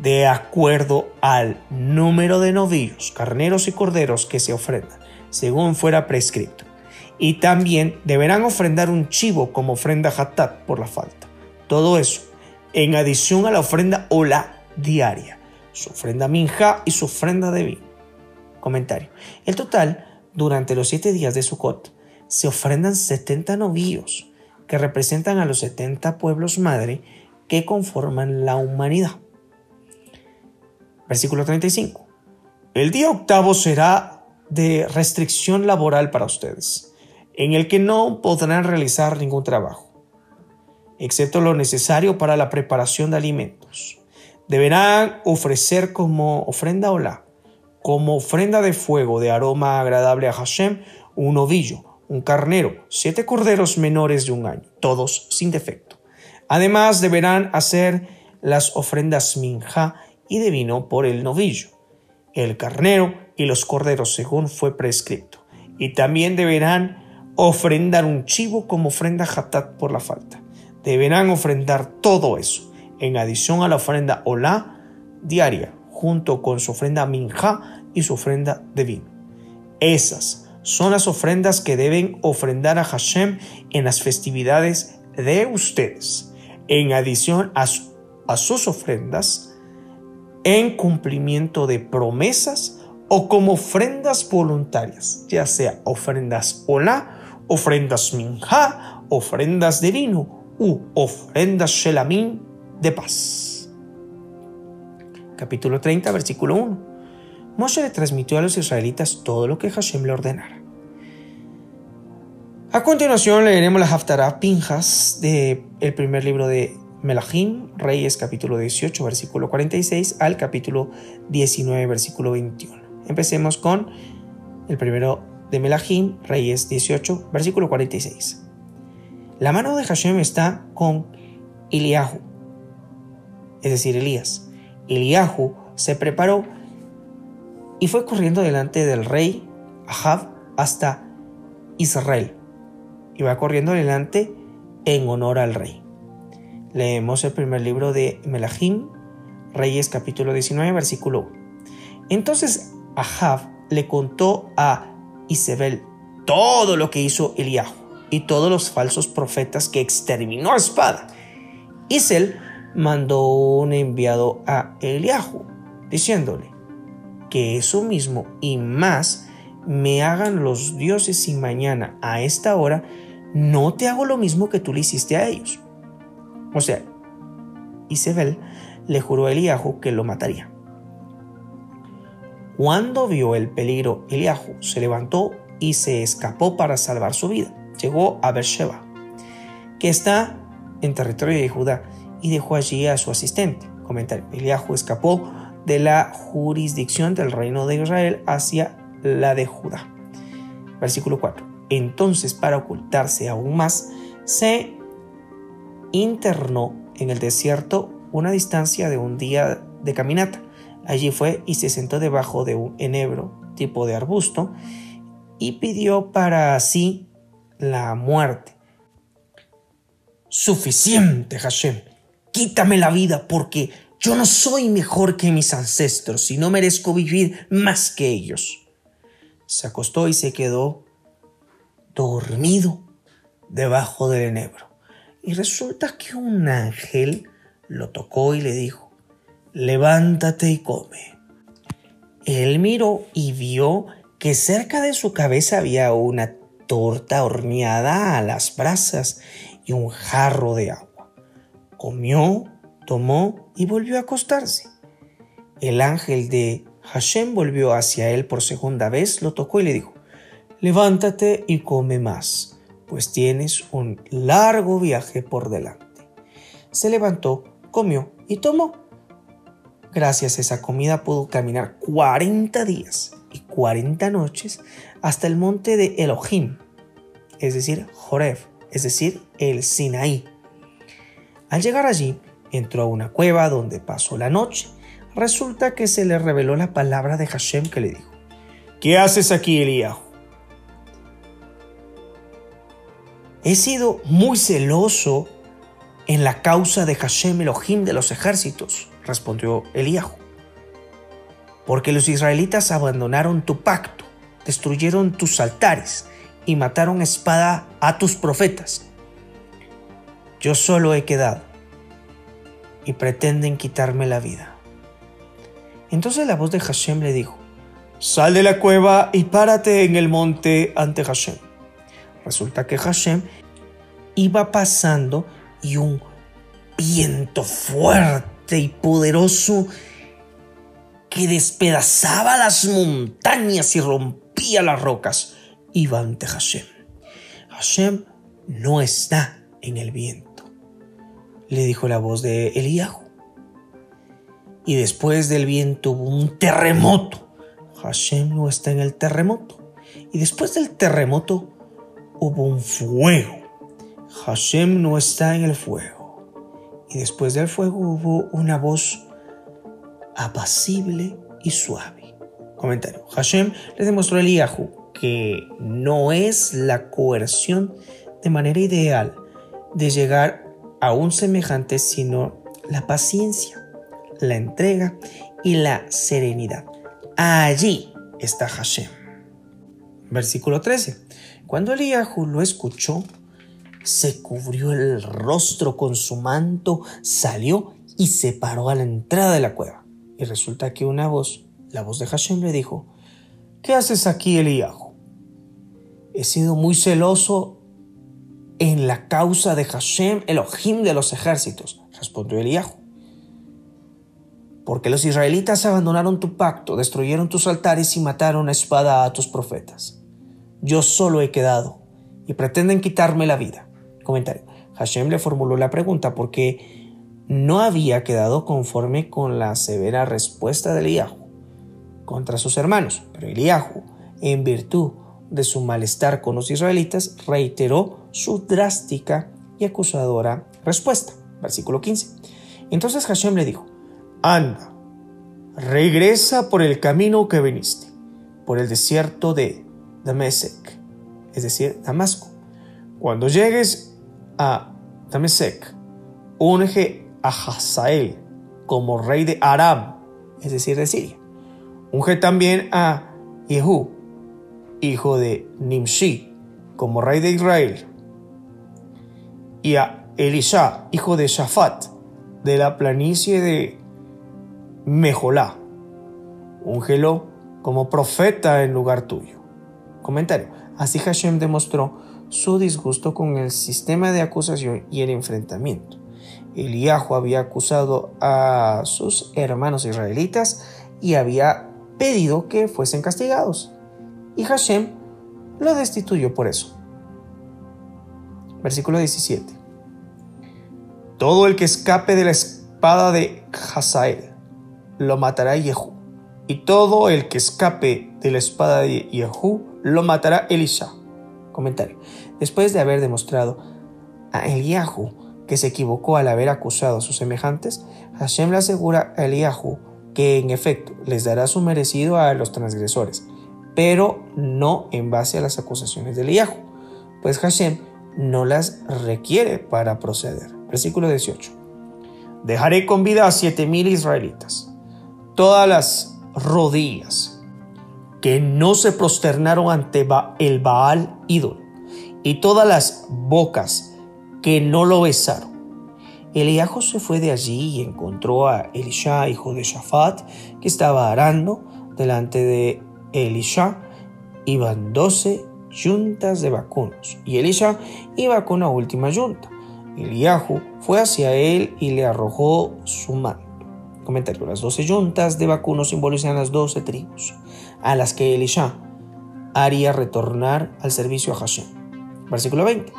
de acuerdo al número de novillos, carneros y corderos que se ofrendan, según fuera prescrito. Y también deberán ofrendar un chivo como ofrenda hatat por la falta. Todo eso en adición a la ofrenda ola diaria, su ofrenda minja y su ofrenda de vino. Comentario. El total, durante los siete días de Sukkot, se ofrendan 70 novillos que representan a los 70 pueblos madre que conforman la humanidad. Versículo 35. El día octavo será de restricción laboral para ustedes, en el que no podrán realizar ningún trabajo, excepto lo necesario para la preparación de alimentos. Deberán ofrecer como ofrenda hola, como ofrenda de fuego de aroma agradable a Hashem, un ovillo, un carnero, siete corderos menores de un año, todos sin defecto. Además deberán hacer las ofrendas minja y de vino por el novillo, el carnero y los corderos según fue prescrito. Y también deberán ofrendar un chivo como ofrenda hatat por la falta. Deberán ofrendar todo eso, en adición a la ofrenda olá diaria, junto con su ofrenda minja y su ofrenda de vino. Esas son las ofrendas que deben ofrendar a Hashem en las festividades de ustedes, en adición a, sus ofrendas, en cumplimiento de promesas o como ofrendas voluntarias, ya sea ofrendas hola, ofrendas minja, ofrendas de vino u ofrendas shelamín de paz. Capítulo 30, versículo 1. Moshe le transmitió a los israelitas todo lo que Hashem le ordenara. A continuación leeremos la Haftarah Pinjas del el primer libro de Melahim, Reyes capítulo 18, versículo 46 al capítulo 19, versículo 21. Empecemos con el primero de Melahim, Reyes 18, versículo 46. La mano de Hashem está con Eliahu, es decir, Elías. Eliahu se preparó y fue corriendo delante del rey Ahab hasta Israel. Y va corriendo delante en honor al rey. Leemos el primer libro de Melahim, Reyes capítulo 19, versículo 1. Entonces Ahab le contó a Isabel todo lo que hizo Eliahu y todos los falsos profetas que exterminó a espada. Isel mandó un enviado a Eliahu diciéndole que eso mismo y más me hagan los dioses y mañana a esta hora no te hago lo mismo que tú le hiciste a ellos. O sea, Isabel le juró a Eliahu que lo mataría. Cuando vio el peligro, Eliahu se levantó y se escapó para salvar su vida. Llegó a Beersheba, que está en territorio de Judá, y dejó allí a su asistente. Comentario. Eliahu escapó de la jurisdicción del reino de Israel hacia la de Judá. Versículo 4. Entonces, para ocultarse aún más, se internó en el desierto una distancia de un día de caminata Allí fue y se sentó debajo de un enebro, tipo de arbusto, y pidió para sí la muerte. Suficiente, Hashem, quítame la vida porque yo no soy mejor que mis ancestros y no merezco vivir más que ellos. Se acostó y se quedó dormido debajo del enebro. Y resulta que un ángel lo tocó y le dijo, levántate y come. Él miró y vio que cerca de su cabeza había una torta horneada a las brasas y un jarro de agua. Comió, tomó y volvió a acostarse. El ángel de Hashem volvió hacia él por segunda vez, lo tocó y le dijo, levántate y come más, pues tienes un largo viaje por delante. Se levantó, comió y tomó Gracias a esa comida pudo caminar 40 días y 40 noches hasta el monte de Elohim, es decir, Joreb, es decir, el Sinaí. Al llegar allí, entró a una cueva donde pasó la noche. Resulta que se le reveló la palabra de Hashem que le dijo, ¿Qué haces aquí, Eliahu? He sido muy celoso en la causa de Hashem Elohim de los ejércitos respondió Eliahu. Porque los israelitas abandonaron tu pacto, destruyeron tus altares y mataron espada a tus profetas. Yo solo he quedado y pretenden quitarme la vida. Entonces la voz de Hashem le dijo, Sal de la cueva y párate en el monte ante Hashem. Resulta que Hashem iba pasando y un viento fuerte y poderoso que despedazaba las montañas y rompía las rocas, iba ante Hashem. Hashem no está en el viento, le dijo la voz de Eliahu. Y después del viento hubo un terremoto. Hashem no está en el terremoto. Y después del terremoto hubo un fuego. Hashem no está en el fuego y después del fuego hubo una voz apacible y suave. Comentario. Hashem le demostró a Eliyahu que no es la coerción de manera ideal de llegar a un semejante, sino la paciencia, la entrega y la serenidad. Allí está Hashem. Versículo 13. Cuando Eliyahu lo escuchó, se cubrió el rostro con su manto, salió y se paró a la entrada de la cueva. Y resulta que una voz, la voz de Hashem, le dijo, ¿qué haces aquí, Eliahu? He sido muy celoso en la causa de Hashem, Elohim de los ejércitos, respondió Eliahu. Porque los israelitas abandonaron tu pacto, destruyeron tus altares y mataron a espada a tus profetas. Yo solo he quedado y pretenden quitarme la vida. Comentario. Hashem le formuló la pregunta porque no había quedado conforme con la severa respuesta de Eliahu contra sus hermanos, pero Eliahu, en virtud de su malestar con los israelitas, reiteró su drástica y acusadora respuesta. Versículo 15. Entonces Hashem le dijo, Anda, regresa por el camino que viniste, por el desierto de Damesek, es decir, Damasco. Cuando llegues a Damesek, unge a Hazael como rey de Aram, es decir, de Siria. Unge también a Yehu, hijo de Nimshi, como rey de Israel, y a Elisha, hijo de Shafat, de la planicie de Mejolá. Úngelo como profeta en lugar tuyo. Comentario. Así Hashem demostró su disgusto con el sistema de acusación y el enfrentamiento. Eliahu había acusado a sus hermanos israelitas y había pedido que fuesen castigados. Y Hashem lo destituyó por eso. Versículo 17. Todo el que escape de la espada de Hazael lo matará Yehu. Y todo el que escape de la espada de Yehu lo matará Elisha. Comentario. Después de haber demostrado a Eliahu que se equivocó al haber acusado a sus semejantes, Hashem le asegura a Eliahu que en efecto les dará su merecido a los transgresores, pero no en base a las acusaciones de Eliahu, pues Hashem no las requiere para proceder. Versículo 18. Dejaré con vida a siete mil israelitas, todas las rodillas que no se prosternaron ante el Baal ídolo, y todas las bocas que no lo besaron Eliajo se fue de allí y encontró a Elisha, hijo de Shafat, que estaba arando. Delante de Elisha iban doce yuntas de vacunos, y Elisha iba con la última yunta. Eliahu fue hacia él y le arrojó su manto. Comentario: Las doce yuntas de vacunos simbolizan las doce tribus, a las que Elisha haría retornar al servicio a Hashem. Versículo 20.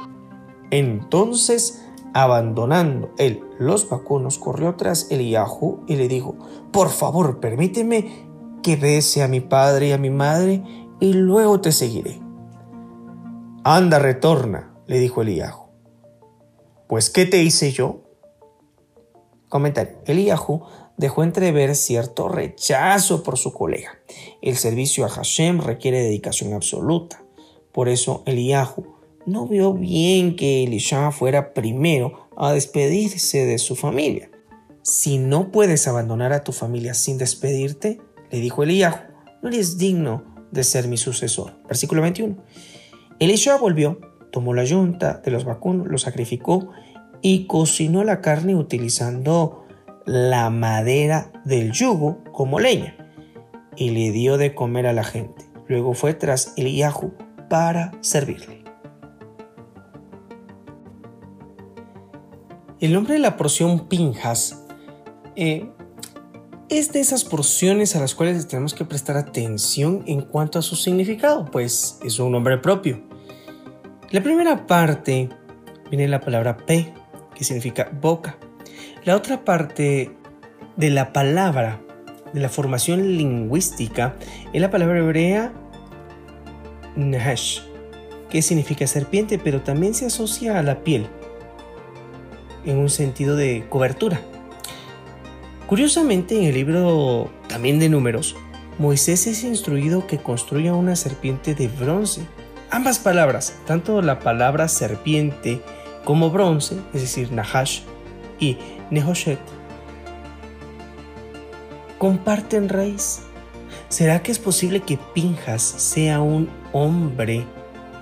Entonces Abandonando él los vacunos, corrió tras Eliahu y le dijo, por favor, permíteme que bese a mi padre y a mi madre y luego te seguiré. Anda, retorna, le dijo Eliahu. Pues, ¿qué te hice yo? Comentario. Eliahu dejó entrever cierto rechazo por su colega. El servicio a Hashem requiere dedicación absoluta. Por eso Eliahu no vio bien que Elisha fuera primero a despedirse de su familia. Si no puedes abandonar a tu familia sin despedirte, le dijo Eliyahu, no eres digno de ser mi sucesor. Versículo 21. Elisha volvió, tomó la yunta de los vacunos, lo sacrificó y cocinó la carne utilizando la madera del yugo como leña y le dio de comer a la gente. Luego fue tras Eliyahu para servirle. El nombre de la porción Pinjas eh, es de esas porciones a las cuales tenemos que prestar atención en cuanto a su significado, pues es un nombre propio. La primera parte viene la palabra P, que significa boca. La otra parte de la palabra, de la formación lingüística, es la palabra hebrea Nahash, que significa serpiente, pero también se asocia a la piel en un sentido de cobertura. Curiosamente, en el libro también de números, Moisés es instruido que construya una serpiente de bronce. Ambas palabras, tanto la palabra serpiente como bronce, es decir, Nahash y Nehoshet, comparten raíz. ¿Será que es posible que Pinjas sea un hombre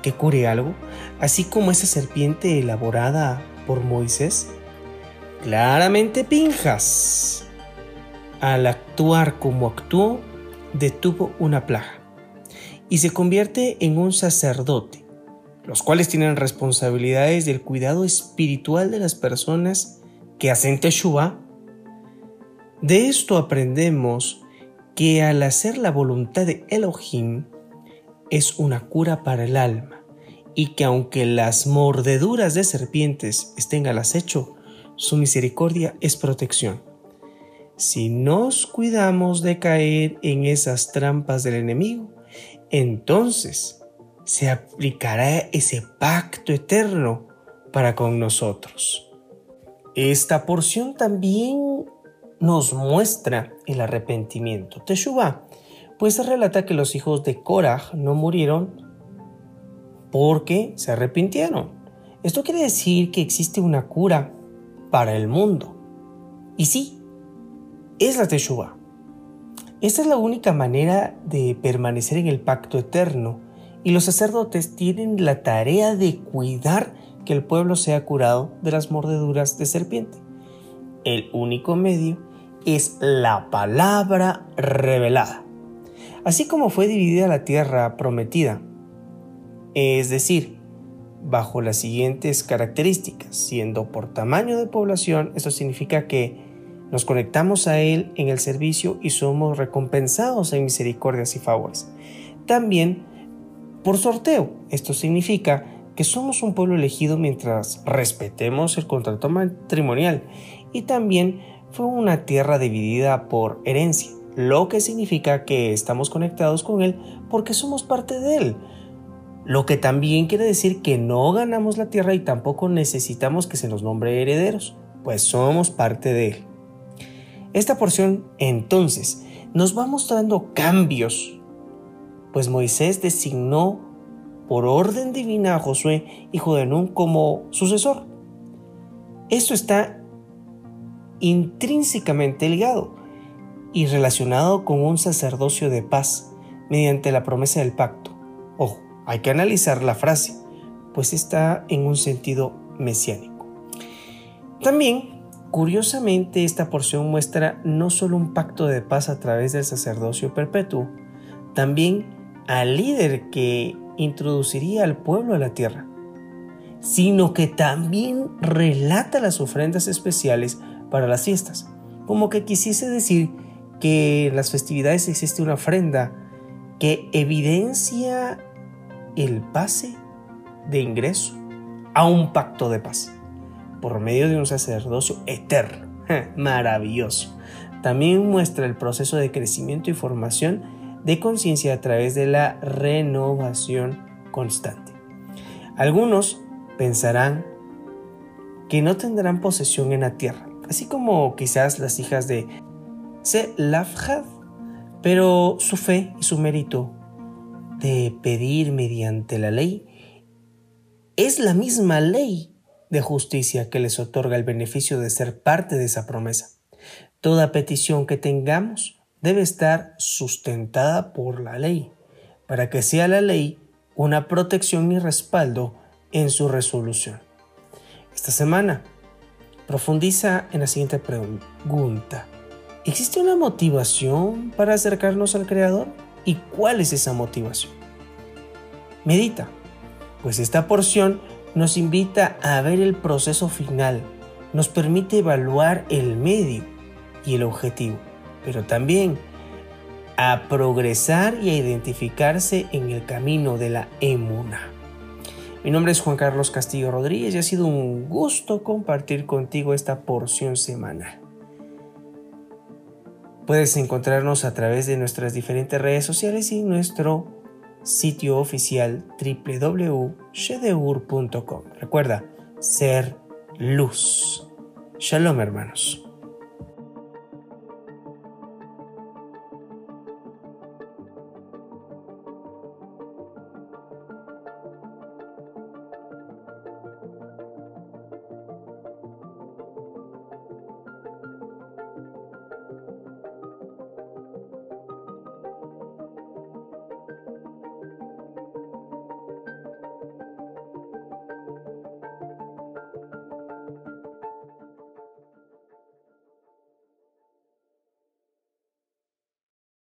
que cure algo, así como esa serpiente elaborada por Moisés? Claramente Pinjas, al actuar como actuó, detuvo una plaga. y se convierte en un sacerdote, los cuales tienen responsabilidades del cuidado espiritual de las personas que hacen Teshuvah. De esto aprendemos que al hacer la voluntad de Elohim es una cura para el alma y que aunque las mordeduras de serpientes estén al acecho, su misericordia es protección. Si nos cuidamos de caer en esas trampas del enemigo, entonces se aplicará ese pacto eterno para con nosotros. Esta porción también nos muestra el arrepentimiento. Teshuvah, pues relata que los hijos de Korah no murieron porque se arrepintieron. Esto quiere decir que existe una cura para el mundo. Y sí, es la Teshuvah. Esta es la única manera de permanecer en el pacto eterno y los sacerdotes tienen la tarea de cuidar que el pueblo sea curado de las mordeduras de serpiente. El único medio es la palabra revelada. Así como fue dividida la tierra prometida, es decir, bajo las siguientes características, siendo por tamaño de población, esto significa que nos conectamos a Él en el servicio y somos recompensados en misericordias y favores. También por sorteo, esto significa que somos un pueblo elegido mientras respetemos el contrato matrimonial y también fue una tierra dividida por herencia, lo que significa que estamos conectados con Él porque somos parte de Él. Lo que también quiere decir que no ganamos la tierra y tampoco necesitamos que se nos nombre herederos, pues somos parte de Él. Esta porción entonces nos va mostrando cambios, pues Moisés designó por orden divina a Josué, hijo de Nun, como sucesor. Esto está intrínsecamente ligado y relacionado con un sacerdocio de paz mediante la promesa del pacto. Ojo, hay que analizar la frase, pues está en un sentido mesiánico. También, curiosamente, esta porción muestra no solo un pacto de paz a través del sacerdocio perpetuo, también al líder que introduciría al pueblo a la tierra, sino que también relata las ofrendas especiales para las fiestas, como que quisiese decir que en las festividades existe una ofrenda que evidencia el pase de ingreso a un pacto de paz por medio de un sacerdocio eterno. [LAUGHS] Maravilloso. También muestra el proceso de crecimiento y formación de conciencia a través de la renovación constante. Algunos pensarán que no tendrán posesión en la tierra, así como quizás las hijas de Selafjad, pero su fe y su mérito de pedir mediante la ley es la misma ley de justicia que les otorga el beneficio de ser parte de esa promesa. Toda petición que tengamos debe estar sustentada por la ley, para que sea la ley una protección y respaldo en su resolución. Esta semana profundiza en la siguiente pregunta. ¿Existe una motivación para acercarnos al Creador? ¿Y cuál es esa motivación? Medita, pues esta porción nos invita a ver el proceso final, nos permite evaluar el medio y el objetivo, pero también a progresar y a identificarse en el camino de la emuna. Mi nombre es Juan Carlos Castillo Rodríguez y ha sido un gusto compartir contigo esta porción semanal. Puedes encontrarnos a través de nuestras diferentes redes sociales y nuestro sitio oficial www.shedeur.com. Recuerda, ser luz. Shalom hermanos.